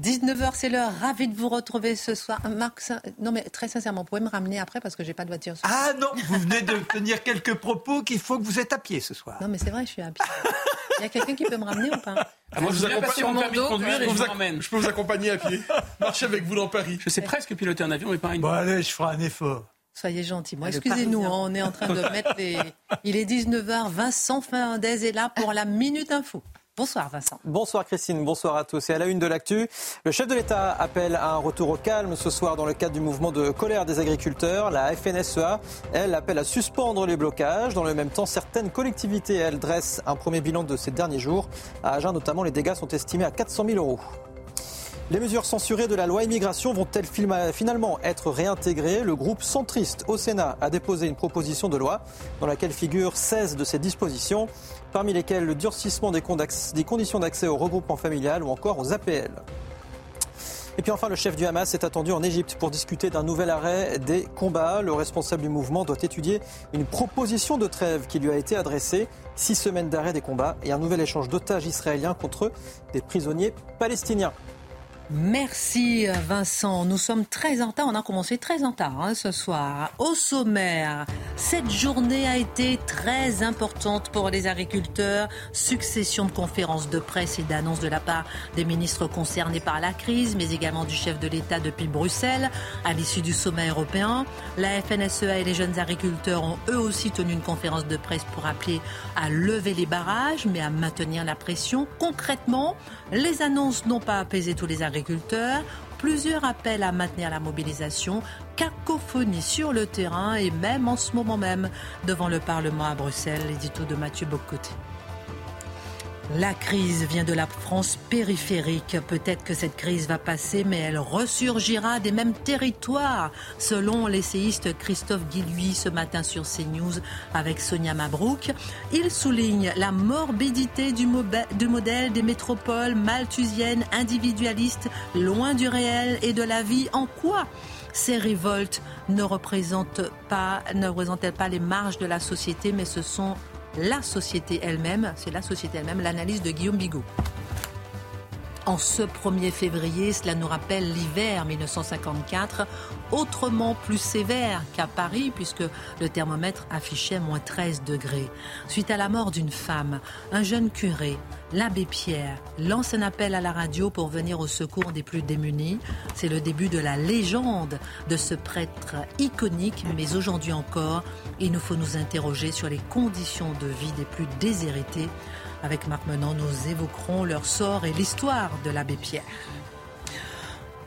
19h, c'est l'heure. Ravi de vous retrouver ce soir. Marc, non mais très sincèrement, vous pouvez me ramener après parce que j'ai pas de voiture. ce soir. Ah non, vous venez de tenir quelques propos qu'il faut que vous êtes à pied ce soir. Non mais c'est vrai, je suis à pied. Il y a quelqu'un qui peut me ramener ou pas? Ah, moi, je, vous accompagne- mon permis de conduire et je vous emmène. je peux vous accompagner à pied. Marcher avec vous dans Paris. Je sais presque piloter un avion, mais pas une. Bon allez, je ferai un effort. Soyez gentils. Moi, Ah, excusez-nous, hein, on est en train de mettre les. Il est 19h. Vincent Fernandez est là pour la Minute Info. Bonsoir Vincent. Bonsoir Christine, bonsoir à tous. Et à la une de l'actu, le chef de l'État appelle à un retour au calme ce soir dans le cadre du mouvement de colère des agriculteurs. La FNSEA, elle, appelle à suspendre les blocages. Dans le même temps, certaines collectivités, elles, dressent un premier bilan de ces derniers jours. À Agen, notamment, les dégâts sont estimés à 400 000 euros. Les mesures censurées de la loi immigration vont-elles finalement être réintégrées? Le groupe centriste au Sénat a déposé une proposition de loi dans laquelle figurent 16 de ces dispositions, parmi lesquelles le durcissement des conditions d'accès au regroupement familial ou encore aux APL. Et puis enfin, le chef du Hamas est attendu en Égypte pour discuter d'un nouvel arrêt des combats. Le responsable du mouvement doit étudier une proposition de trêve qui lui a été adressée. Six semaines d'arrêt des combats et un nouvel échange d'otages israéliens contre des prisonniers palestiniens. Merci Vincent. Nous sommes très en retard. On a commencé très en retard hein, ce soir. Au sommaire, cette journée a été très importante pour les agriculteurs. Succession de conférences de presse et d'annonces de la part des ministres concernés par la crise, mais également du chef de l'État depuis Bruxelles. À l'issue du sommet européen, la FNSEA et les jeunes agriculteurs ont eux aussi tenu une conférence de presse pour appeler à lever les barrages, mais à maintenir la pression. Concrètement, les annonces n'ont pas apaisé tous les agriculteurs. Plusieurs appels à maintenir la mobilisation, cacophonie sur le terrain et même en ce moment même devant le Parlement à Bruxelles, l'édito de Mathieu Bocoté. La crise vient de la France périphérique. Peut-être que cette crise va passer, mais elle ressurgira des mêmes territoires, selon l'essayiste Christophe Guilluy ce matin sur CNews avec Sonia Mabrouk. Il souligne la morbidité du, modèle des métropoles malthusiennes, individualistes, loin du réel et de la vie. En quoi ces révoltes ne représentent pas, ne représentent-elles pas les marges de la société, mais ce sont la société elle-même, c'est la société elle-même, l'analyse de Guillaume Bigot. En ce 1er février, cela nous rappelle l'hiver 1954, autrement plus sévère qu'à Paris, puisque le thermomètre affichait moins 13 degrés. Suite à la mort d'une femme, un jeune curé, l'abbé Pierre, lance un appel à la radio pour venir au secours des plus démunis. C'est le début de la légende de ce prêtre iconique, mais aujourd'hui encore, il nous faut nous interroger sur les conditions de vie des plus déshérités. Avec Marc nous évoquerons leur sort et l'histoire de l'abbé Pierre.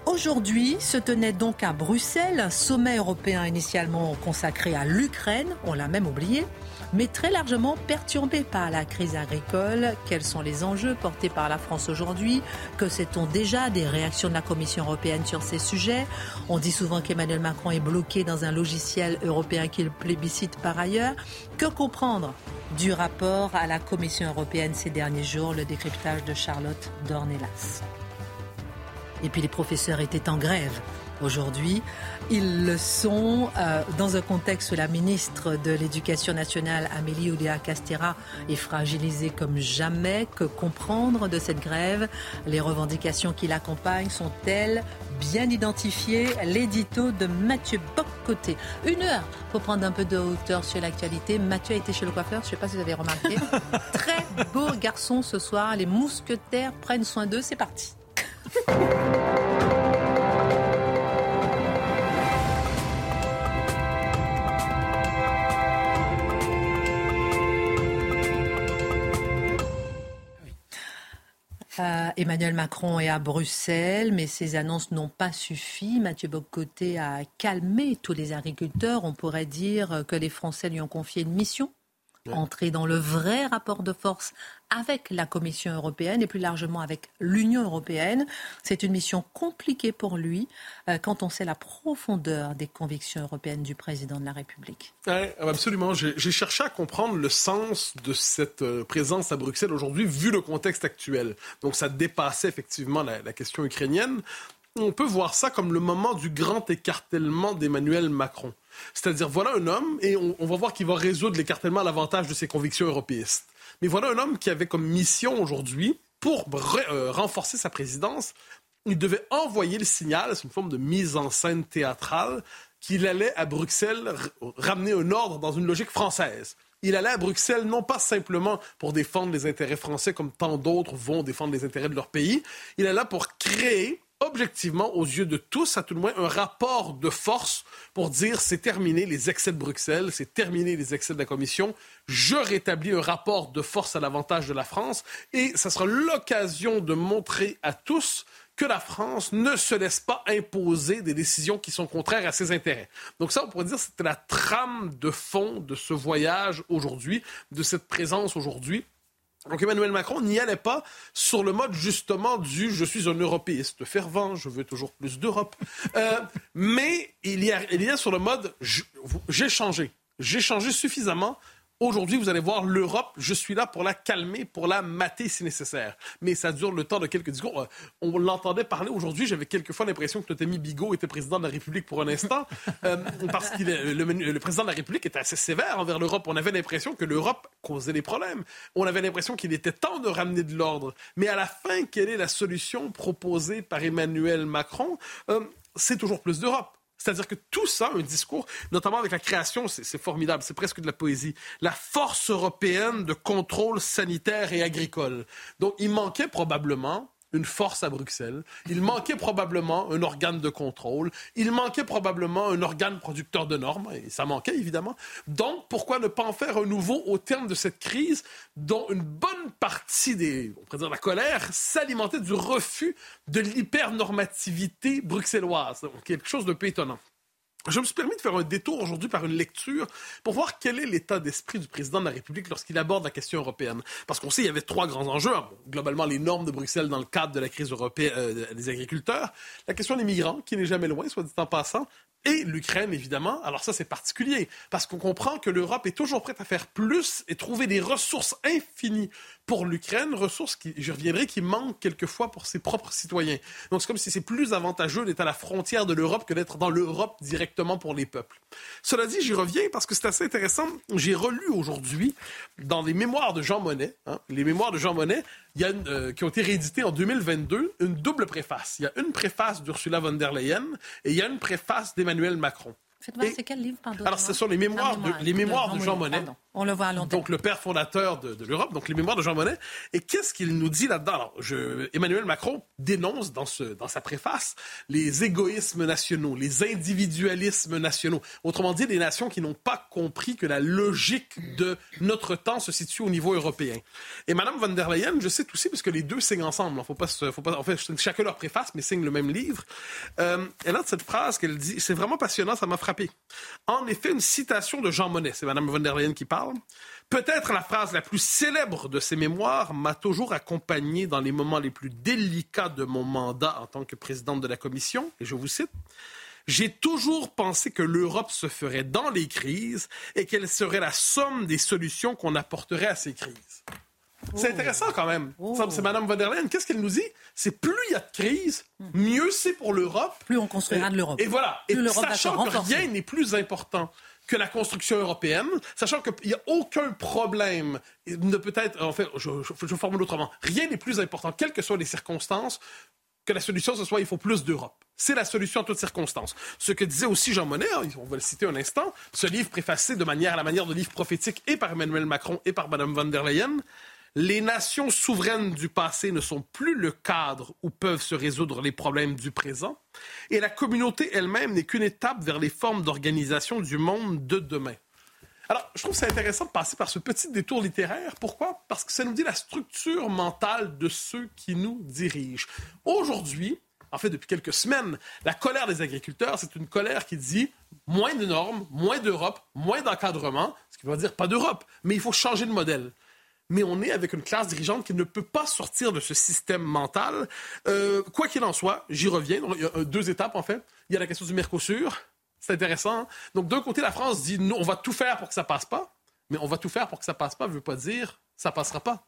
Aujourd'hui se tenait donc à Bruxelles un sommet européen initialement consacré à l'Ukraine, on l'a même oublié, mais très largement perturbé par la crise agricole. Quels sont les enjeux portés par la France aujourd'hui? Que sait-on déjà des réactions de la Commission européenne sur ces sujets? On dit souvent qu'Emmanuel Macron est bloqué dans un logiciel européen qu'il plébiscite par ailleurs. Que comprendre du rapport à la Commission européenne ces derniers jours, le décryptage de Charlotte Dornelas et puis les professeurs étaient en grève. Aujourd'hui, ils le sont euh, dans un contexte où la ministre de l'Éducation nationale, Amélie Oudéa-Castera, est fragilisée comme jamais. Que comprendre de cette grève? Les revendications qui l'accompagnent sont-elles bien identifiées? L'édito de Mathieu Boccoté. Une heure pour prendre un peu de hauteur sur l'actualité. Mathieu a été chez le coiffeur, je ne sais pas si vous avez remarqué. Très beau garçon ce soir. Les mousquetaires prennent soin d'eux. C'est parti. Emmanuel Macron est à Bruxelles, mais ces annonces n'ont pas suffi. Mathieu Bocoté a calmé tous les agriculteurs. On pourrait dire que les Français lui ont confié une mission entrer dans le vrai rapport de force avec la Commission européenne et plus largement avec l'Union européenne. C'est une mission compliquée pour lui euh, quand on sait la profondeur des convictions européennes du président de la République. Oui, absolument. J'ai cherché à comprendre le sens de cette euh, présence à Bruxelles aujourd'hui vu le contexte actuel. Donc ça dépassait effectivement la, la question ukrainienne. On peut voir ça comme le moment du grand écartèlement d'Emmanuel Macron. C'est-à-dire, voilà un homme, et on, va voir qu'il va résoudre l'écartèlement à l'avantage de ses convictions européistes. Mais voilà un homme qui avait comme mission aujourd'hui, pour euh, renforcer sa présidence, il devait envoyer le signal, c'est une forme de mise en scène théâtrale, qu'il allait à Bruxelles ramener un ordre dans une logique française. Il allait à Bruxelles non pas simplement pour défendre les intérêts français comme tant d'autres vont défendre les intérêts de leur pays, il allait pour créer objectivement, aux yeux de tous, à tout le moins, un rapport de force pour dire c'est terminé les excès de Bruxelles, c'est terminé les excès de la Commission, je rétablis un rapport de force à l'avantage de la France et ça sera l'occasion de montrer à tous que la France ne se laisse pas imposer des décisions qui sont contraires à ses intérêts. Donc ça, on pourrait dire, c'était la trame de fond de ce voyage aujourd'hui, de cette présence aujourd'hui. Donc Emmanuel Macron n'y allait pas sur le mode justement du je suis un européiste fervent, je veux toujours plus d'Europe. Euh, mais il y, a, il y a sur le mode j'ai changé. J'ai changé suffisamment Aujourd'hui, vous allez voir l'Europe, je suis là pour la calmer, pour la mater si nécessaire. Mais ça dure le temps de quelques discours. Euh, on l'entendait parler aujourd'hui, j'avais quelquefois l'impression que notre ami Bigot était président de la République pour un instant, euh, parce que le, le, président de la République était assez sévère envers l'Europe. On avait l'impression que l'Europe causait des problèmes. On avait l'impression qu'il était temps de ramener de l'ordre. Mais à la fin, quelle est la solution proposée par Emmanuel Macron? Euh, C'est toujours plus d'Europe. C'est-à-dire que tout ça, un discours, notamment avec la création, c'est formidable, c'est presque de la poésie. La force européenne de contrôle sanitaire et agricole. Donc, il manquait probablement une force à Bruxelles. Il manquait probablement un organe de contrôle. Il manquait probablement un organe producteur de normes, et ça manquait évidemment. Donc, pourquoi ne pas en faire un nouveau au terme de cette crise dont une bonne partie des, on pourrait dire, la colère s'alimentait du refus de l'hypernormativité bruxelloise? Quelque chose de peu étonnant. Je me suis permis de faire un détour aujourd'hui par une lecture pour voir quel est l'état d'esprit du président de la République lorsqu'il aborde la question européenne. Parce qu'on sait qu'il y avait trois grands enjeux. Globalement, les normes de Bruxelles dans le cadre de la crise européenne euh, des agriculteurs, la question des migrants, qui n'est jamais loin, soit dit en passant, et l'Ukraine, évidemment. Alors ça, c'est particulier, parce qu'on comprend que l'Europe est toujours prête à faire plus et trouver des ressources infinies pour l'Ukraine, ressources qui, je reviendrai, qui manquent quelquefois pour ses propres citoyens. Donc c'est comme si c'est plus avantageux d'être à la frontière de l'Europe que d'être dans l'Europe directement pour les peuples. Cela dit, j'y reviens parce que c'est assez intéressant. J'ai relu aujourd'hui, dans les mémoires de Jean Monnet, hein, les mémoires de Jean Monnet, euh, qui ont été réédités en 2022, une double préface. Il y a une préface d'Ursula von der Leyen et il y a une préface d'Emmanuel Macron. C'est quel livre, pardon Alors, ce sont les mémoires, de, les mémoires de, Jean Monnet. On le voit à Donc, le père fondateur de, l'Europe, donc les mémoires de Jean Monnet. Et qu'est-ce qu'il nous dit là-dedans? Alors, je, Emmanuel Macron dénonce dans, ce, dans sa préface les égoïsmes nationaux, les individualismes nationaux. Autrement dit, des nations qui n'ont pas compris que la logique de notre temps se situe au niveau européen. Et Madame von der Leyen, je sais aussi, parce que les deux signent ensemble. Faut pas, faut pas, en fait, chacun leur préface, mais signent le même livre. Euh, elle a cette phrase qu'elle dit, c'est vraiment passionnant, ça m'a frappé en effet, une citation de Jean Monnet, c'est Mme von der Leyen qui parle. Peut-être la phrase la plus célèbre de ses mémoires m'a toujours accompagné dans les moments les plus délicats de mon mandat en tant que présidente de la Commission, et je vous cite. J'ai toujours pensé que l'Europe se ferait dans les crises et qu'elle serait la somme des solutions qu'on apporterait à ces crises. C'est intéressant quand même. Oh. C'est Mme von der Leyen. Qu'est-ce qu'elle nous dit? C'est plus il y a de crise, mieux c'est pour l'Europe. Plus on construira de l'Europe. Et voilà. et sachant que rien n'est plus important que la construction européenne, sachant qu'il n'y a aucun problème, ne peut-être, en fait, je, je formule autrement, rien n'est plus important, quelles que soient les circonstances, que la solution, ce soit il faut plus d'Europe. C'est la solution en toutes circonstances. Ce que disait aussi Jean Monnet, hein, on va le citer un instant, ce livre préfacé de manière à la manière de livre prophétique et par Emmanuel Macron et par Mme von der Leyen, les nations souveraines du passé ne sont plus le cadre où peuvent se résoudre les problèmes du présent, et la communauté elle-même n'est qu'une étape vers les formes d'organisation du monde de demain. Alors, je trouve ça intéressant de passer par ce petit détour littéraire. Pourquoi? Parce que ça nous dit la structure mentale de ceux qui nous dirigent. Aujourd'hui, en fait depuis quelques semaines. La colère des agriculteurs, c'est une colère qui dit moins de normes, moins d'Europe, moins d'encadrement, ce qui veut dire pas d'Europe, mais il faut changer de modèle mais on est avec une classe dirigeante qui ne peut pas sortir de ce système mental. Euh, quoi qu'il en soit, j'y reviens. Il y a deux étapes, en fait. Il y a la question du Mercosur. C'est intéressant. Donc, d'un côté, la France dit, on va tout faire pour que ça passe pas, mais on va tout faire pour que ça passe pas ne veut pas dire ça passera pas.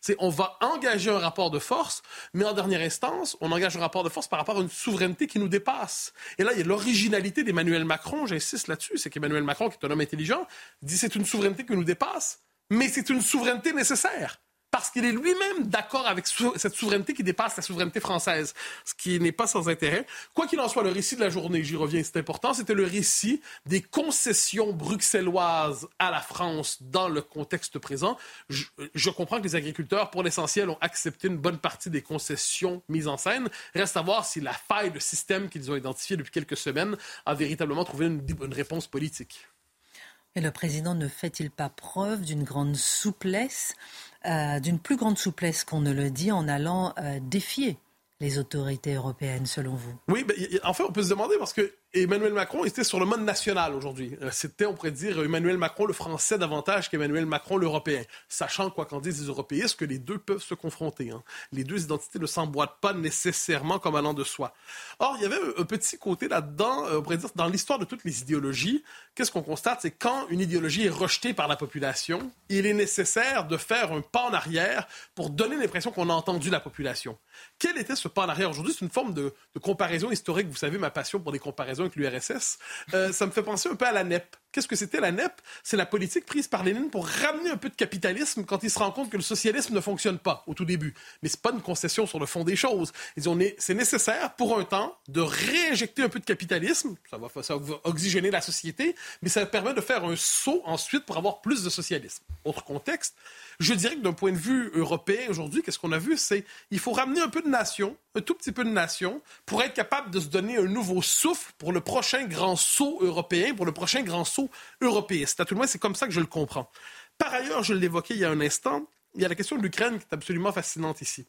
C'est on va engager un rapport de force, mais en dernière instance, on engage un rapport de force par rapport à une souveraineté qui nous dépasse. Et là, il y a l'originalité d'Emmanuel Macron, j'insiste là-dessus, c'est qu'Emmanuel Macron, qui est un homme intelligent, dit c'est une souveraineté qui nous dépasse, mais c'est une souveraineté nécessaire parce qu'il est lui-même d'accord avec cette souveraineté qui dépasse la souveraineté française, ce qui n'est pas sans intérêt. Quoi qu'il en soit, le récit de la journée, j'y reviens, c'est important, c'était le récit des concessions bruxelloises à la France dans le contexte présent. Je, comprends que les agriculteurs, pour l'essentiel, ont accepté une bonne partie des concessions mises en scène. Reste à voir si la faille de système qu'ils ont identifié depuis quelques semaines a véritablement trouvé une réponse politique. Et le président ne fait-il pas preuve d'une grande souplesse euh, d'une plus grande souplesse qu'on ne le dit en allant euh, défier les autorités européennes, selon vous? Oui, en fait, on peut se demander parce que Emmanuel Macron était sur le mode national aujourd'hui. Euh, c'était, on pourrait dire, Emmanuel Macron le français davantage qu'Emmanuel Macron l'européen. Sachant, quoi qu'en disent les européistes, que les deux peuvent se confronter. Hein. Les deux identités ne s'emboîtent pas nécessairement comme allant de soi. Or, il y avait un petit côté là-dedans, euh, on pourrait dire, dans l'histoire de toutes les idéologies, qu'est-ce qu'on constate? C'est quand une idéologie est rejetée par la population, il est nécessaire de faire un pas en arrière pour donner l'impression qu'on a entendu la population. Quel était ce pas en arrière aujourd'hui? C'est une forme de, de comparaison historique. Vous savez, ma passion pour des comparaisons avec l'URSS, euh, ça me fait penser un peu à la NEP. Qu'est-ce que c'était la NEP? C'est la politique prise par Lénine pour ramener un peu de capitalisme quand il se rend compte que le socialisme ne fonctionne pas au tout début. Mais c'est pas une concession sur le fond des choses. C'est nécessaire pour un temps de réinjecter un peu de capitalisme. Ça va, ça va oxygéner la société, mais ça permet de faire un saut ensuite pour avoir plus de socialisme. Autre contexte, je dirais que d'un point de vue européen aujourd'hui, qu'est-ce qu'on a vu, c'est il faut ramener un peu de nation, un tout petit peu de nation, pour être capable de se donner un nouveau souffle pour le prochain grand saut européen, pour le prochain grand saut européiste. À tout le moins, c'est comme ça que je le comprends. Par ailleurs, je l'évoquais il y a un instant, il y a la question de l'Ukraine qui est absolument fascinante ici.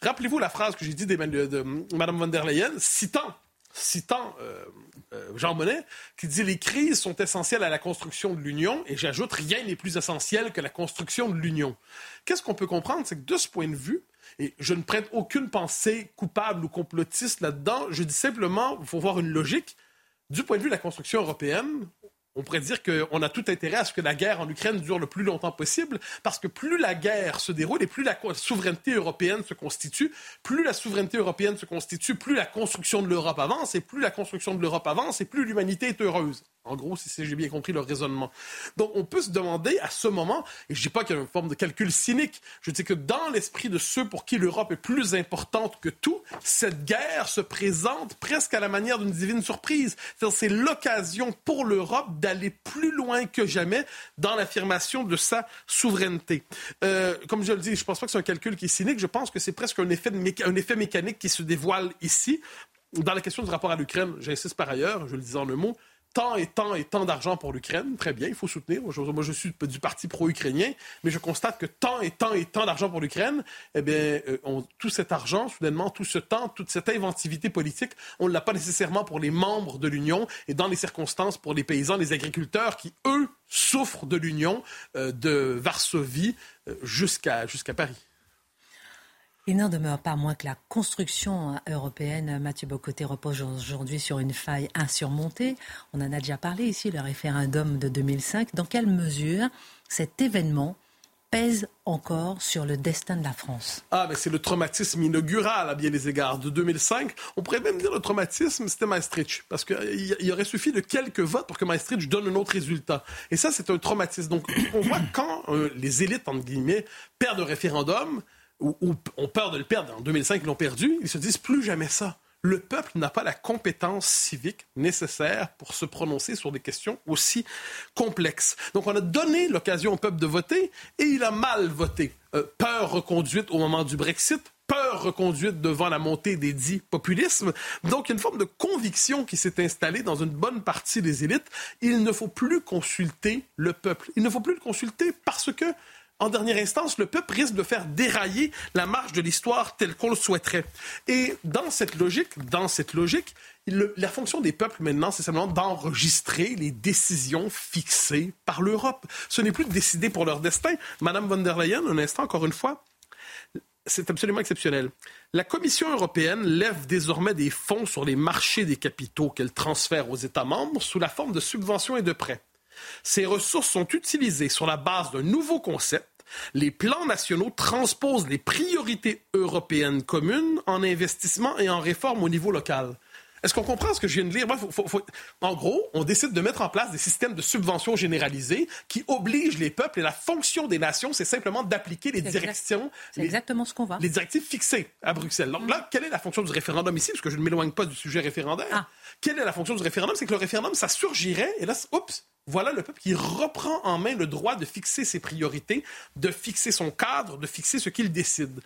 Rappelez-vous la phrase que j'ai dit de Mme von der Leyen, citant citant euh, euh, Jean Monnet, qui dit les crises sont essentielles à la construction de l'Union, et j'ajoute rien n'est plus essentiel que la construction de l'Union. Qu'est-ce qu'on peut comprendre, c'est que de ce point de vue, et je ne prête aucune pensée coupable ou complotiste là-dedans, je dis simplement, il faut voir une logique. Du point de vue de la construction européenne, on pourrait dire qu'on a tout intérêt à ce que la guerre en Ukraine dure le plus longtemps possible, parce que plus la guerre se déroule et plus la souveraineté européenne se constitue, plus la souveraineté européenne se constitue, plus la construction de l'Europe avance, et plus la construction de l'Europe avance, et plus l'humanité est heureuse. En gros, si j'ai bien compris leur raisonnement. Donc, on peut se demander à ce moment, et je ne dis pas qu'il y a une forme de calcul cynique, je dis que dans l'esprit de ceux pour qui l'Europe est plus importante que tout, cette guerre se présente presque à la manière d'une divine surprise. C'est l'occasion pour l'Europe d'aller plus loin que jamais dans l'affirmation de sa souveraineté. Euh, comme je le dis, je ne pense pas que c'est un calcul qui est cynique, je pense que c'est presque un effet, mécanique qui se dévoile ici. Dans la question du rapport à l'Ukraine, j'insiste par ailleurs, je le disais en un mot, tant et tant et tant d'argent pour l'Ukraine, très bien, il faut soutenir. Moi, je suis du parti pro-ukrainien, mais je constate que tant et tant et tant d'argent pour l'Ukraine, eh bien, euh, tout cet argent, soudainement, tout ce temps, toute cette inventivité politique, on ne l'a pas nécessairement pour les membres de l'Union et dans les circonstances pour les paysans, les agriculteurs qui, eux, souffrent de l'Union, euh, de Varsovie euh, jusqu'à Paris. Il n'en demeure pas moins que la construction européenne, Mathieu Bocoté, repose aujourd'hui sur une faille insurmontée. On en a déjà parlé ici, le référendum de 2005. Dans quelle mesure cet événement pèse encore sur le destin de la France? Ah, mais c'est le traumatisme inaugural à bien des égards de 2005. On pourrait même dire le traumatisme, c'était Maastricht. Parce qu'il aurait suffi de quelques votes pour que Maastricht donne un autre résultat. Et ça, c'est un traumatisme. Donc, on voit quand euh, les élites, entre guillemets, perdent un référendum, ou, ont peur de le perdre. En 2005, ils l'ont perdu. Ils se disent plus jamais ça. Le peuple n'a pas la compétence civique nécessaire pour se prononcer sur des questions aussi complexes. Donc, on a donné l'occasion au peuple de voter et il a mal voté. Euh, peur reconduite au moment du Brexit, peur reconduite devant la montée des dits populismes. Donc, il y a une forme de conviction qui s'est installée dans une bonne partie des élites. Il ne faut plus consulter le peuple. Il ne faut plus le consulter parce que en dernière instance, le peuple risque de faire dérailler la marche de l'histoire telle qu'on le souhaiterait. Et dans cette logique, dans cette logique, la fonction des peuples maintenant, c'est simplement d'enregistrer les décisions fixées par l'Europe. Ce n'est plus de décider pour leur destin. Madame von der Leyen, un instant, encore une fois, c'est absolument exceptionnel. La Commission européenne lève désormais des fonds sur les marchés des capitaux qu'elle transfère aux États membres sous la forme de subventions et de prêts. Ces ressources sont utilisées sur la base d'un nouveau concept. Les plans nationaux transposent les priorités européennes communes en investissement et en réforme au niveau local. Est-ce qu'on comprend ce que je viens de lire? En gros, on décide de mettre en place des systèmes de subventions généralisés qui obligent les peuples et la fonction des nations, c'est simplement d'appliquer les directions. C'est exactement ce qu'on va. Les directives fixées à Bruxelles. Donc là, quelle est la fonction du référendum ici? Parce que je ne m'éloigne pas du sujet référendaire. Ah. Quelle est la fonction du référendum? C'est que le référendum, ça surgirait et là, oups, voilà le peuple qui reprend en main le droit de fixer ses priorités, de fixer son cadre, de fixer ce qu'il décide.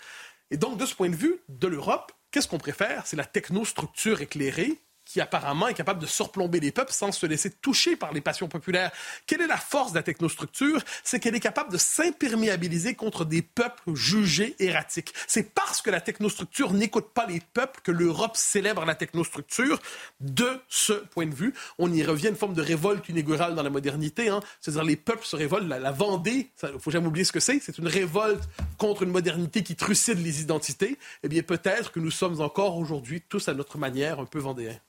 Et donc, de ce point de vue, de l'Europe, Qu'est-ce qu'on préfère? C'est la technostructure éclairée qui apparemment est capable de surplomber les peuples sans se laisser toucher par les passions populaires. Quelle est la force de la technostructure? C'est qu'elle est capable de s'imperméabiliser contre des peuples jugés erratiques. C'est parce que la technostructure n'écoute pas les peuples que l'Europe célèbre la technostructure. De ce point de vue, on y revient une forme de révolte inaugurale dans la modernité. Hein. C'est-à-dire les peuples se révoltent. La, Vendée, il faut jamais oublier ce que c'est. C'est une révolte contre une modernité qui trucide les identités. Eh bien, peut-être que nous sommes encore aujourd'hui tous à notre manière un peu vendéens.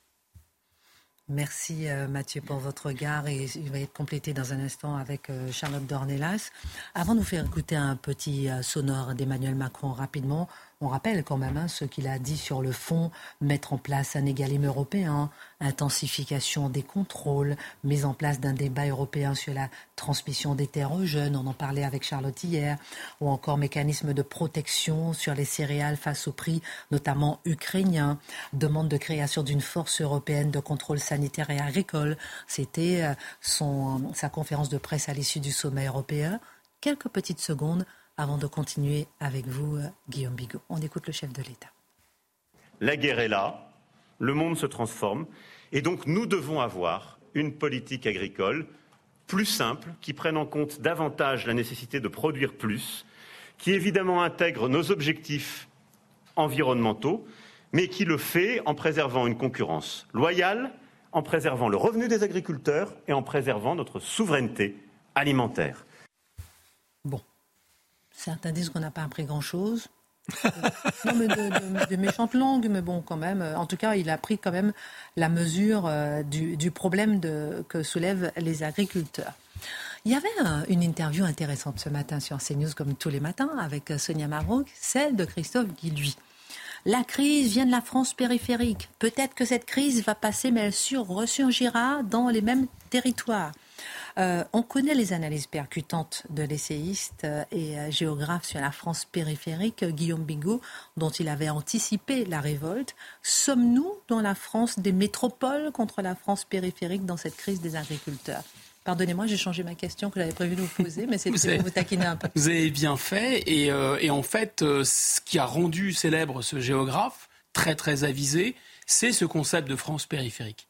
Merci euh, Mathieu pour votre regard et il va être complété dans un instant avec euh, Charlotte Dornelas. Avant de nous faire écouter un petit euh, sonore d'Emmanuel Macron rapidement, on rappelle quand même hein, ce qu'il a dit sur le fond, mettre en place un égalime européen, intensification des contrôles, mise en place d'un débat européen sur la transmission des terres aux jeunes, on en parlait avec Charlotte hier, ou encore mécanisme de protection sur les céréales face au prix, notamment ukrainien, demande de création d'une force européenne de contrôle sanitaire et agricole. C'était euh, sa conférence de presse à l'issue du sommet européen. Quelques petites secondes avant de continuer avec vous, euh, Guillaume Bigot. On écoute le chef de l'État. La guerre est là, le monde se transforme, et donc nous devons avoir une politique agricole plus simple, qui prenne en compte davantage la nécessité de produire plus, qui évidemment intègre nos objectifs environnementaux, mais qui le fait en préservant une concurrence loyale, en préservant le revenu des agriculteurs et en préservant notre souveraineté alimentaire. Bon, Certains disent qu'on n'a pas appris grand-chose. non, mais de, méchantes langues, mais bon, quand même. En tout cas, il a pris quand même la mesure euh, du, problème que soulèvent les agriculteurs. Il y avait une interview intéressante ce matin sur CNews, comme tous les matins, avec euh, Sonia Mabrouk, celle de Christophe Guilluy. La crise vient de la France périphérique. Peut-être que cette crise va passer, mais elle ressurgira dans les mêmes territoires. Euh, on connaît les analyses percutantes de l'essayiste euh, et euh, géographe sur la France périphérique, Guillaume Bigot, dont il avait anticipé la révolte. Sommes-nous dans la France des métropoles contre la France périphérique dans cette crise des agriculteurs? Pardonnez-moi, j'ai changé ma question que j'avais prévu de vous poser, mais c'est pour vous taquiner un peu. Vous avez bien fait. Et, et en fait, ce qui a rendu célèbre ce géographe, très très avisé, c'est ce concept de France périphérique.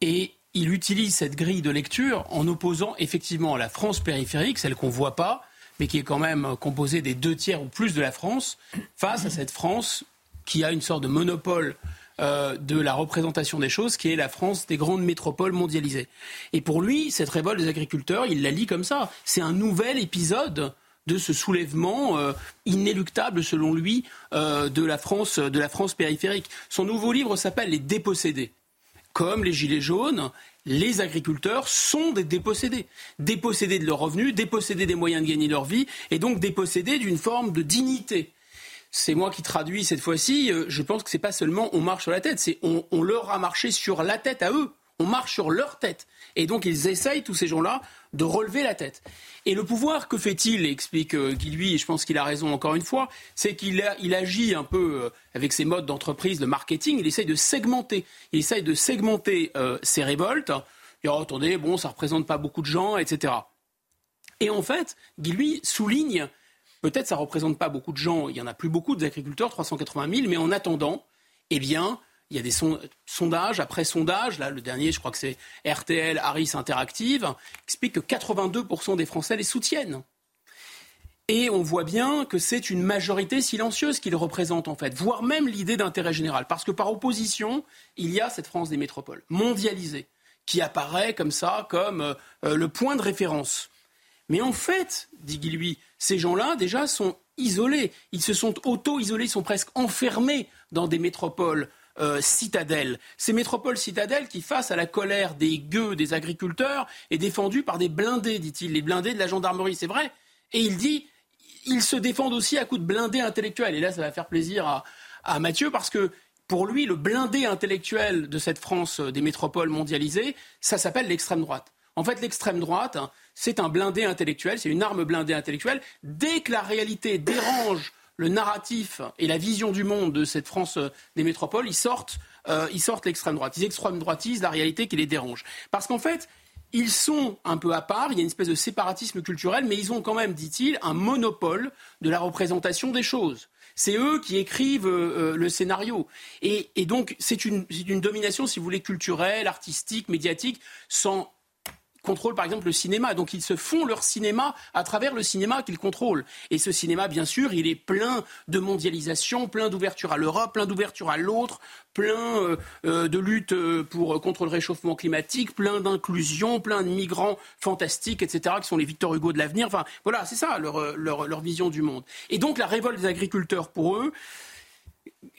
Et il utilise cette grille de lecture en opposant effectivement la France périphérique, celle qu'on ne voit pas, mais qui est quand même composée des deux tiers ou plus de la France, face à cette France qui a une sorte de monopole euh, de la représentation des choses, qui est la France des grandes métropoles mondialisées. Et pour lui, cette révolte des agriculteurs, il la lit comme ça. C'est un nouvel épisode de ce soulèvement euh, inéluctable, selon lui, euh, de, la France, de la France périphérique. Son nouveau livre s'appelle Les dépossédés comme les Gilets jaunes, les agriculteurs sont des dépossédés. Dépossédés de leurs revenus, dépossédés des moyens de gagner leur vie, et donc dépossédés d'une forme de dignité. C'est moi qui traduis cette fois-ci. Euh, je pense que c'est pas seulement on marche sur la tête, c'est on, on leur a marché sur la tête à eux. On marche sur leur tête. Et donc ils essayent, tous ces gens-là, de relever la tête. Et le pouvoir, que fait-il explique euh, Guy lui, et je pense qu'il a raison encore une fois, c'est qu'il il agit un peu euh, avec ses modes d'entreprise, le marketing, il essaye de segmenter. Il essaye de segmenter euh, ses révoltes. Il dit, oh, attendez, bon, ça représente pas beaucoup de gens, etc. Et en fait, Guy lui souligne, peut-être ça représente pas beaucoup de gens, il y en a plus beaucoup d'agriculteurs, 380 000, mais en attendant, eh bien, il y a des sondages après sondages. Là, le dernier, je crois que c'est RTL, Harris Interactive, explique que 82% des Français les soutiennent. Et on voit bien que c'est une majorité silencieuse qu'il représente en fait, voire même l'idée d'intérêt général. Parce que par opposition, il y a cette France des métropoles, mondialisée, qui apparaît comme ça, comme euh, euh, le point de référence. Mais en fait, dit Guy ces gens-là déjà sont isolés. Ils se sont auto-isolés, ils sont presque enfermés dans des métropoles euh, citadelles. Ces métropoles citadelles qui, face à la colère des gueux des agriculteurs, est défendue par des blindés, dit-il, les blindés de la gendarmerie, c'est vrai. Et il dit, ils se défendent aussi à coups de blindés intellectuels. Et là, ça va faire plaisir à, à Mathieu parce que pour lui, le blindé intellectuel de cette France euh, des métropoles mondialisées, ça s'appelle l'extrême droite. En fait, l'extrême droite, hein, c'est un blindé intellectuel, c'est une arme blindée intellectuelle. Dès que la réalité dérange le narratif et la vision du monde de cette France euh, des métropoles, ils sortent, euh, ils sortent l'extrême droite. Ils extrême droitisent la réalité qui les dérange. Parce qu'en fait, ils sont un peu à part, il y a une espèce de séparatisme culturel, mais ils ont quand même, dit-il, un monopole de la représentation des choses. C'est eux qui écrivent euh, le scénario. Et, donc, c'est une, une, domination, si vous voulez, culturelle, artistique, médiatique, sans contrôlent par exemple le cinéma. Donc ils se font leur cinéma à travers le cinéma qu'ils contrôlent. Et ce cinéma, bien sûr, il est plein de mondialisation, plein d'ouverture à l'Europe, plein d'ouverture à l'autre, plein euh, euh, de lutte euh, pour, contre le réchauffement climatique, plein d'inclusion, plein de migrants fantastiques, etc., qui sont les Victor Hugo de l'avenir. Enfin, voilà, c'est ça leur, leur, leur vision du monde. Et donc la révolte des agriculteurs, pour eux,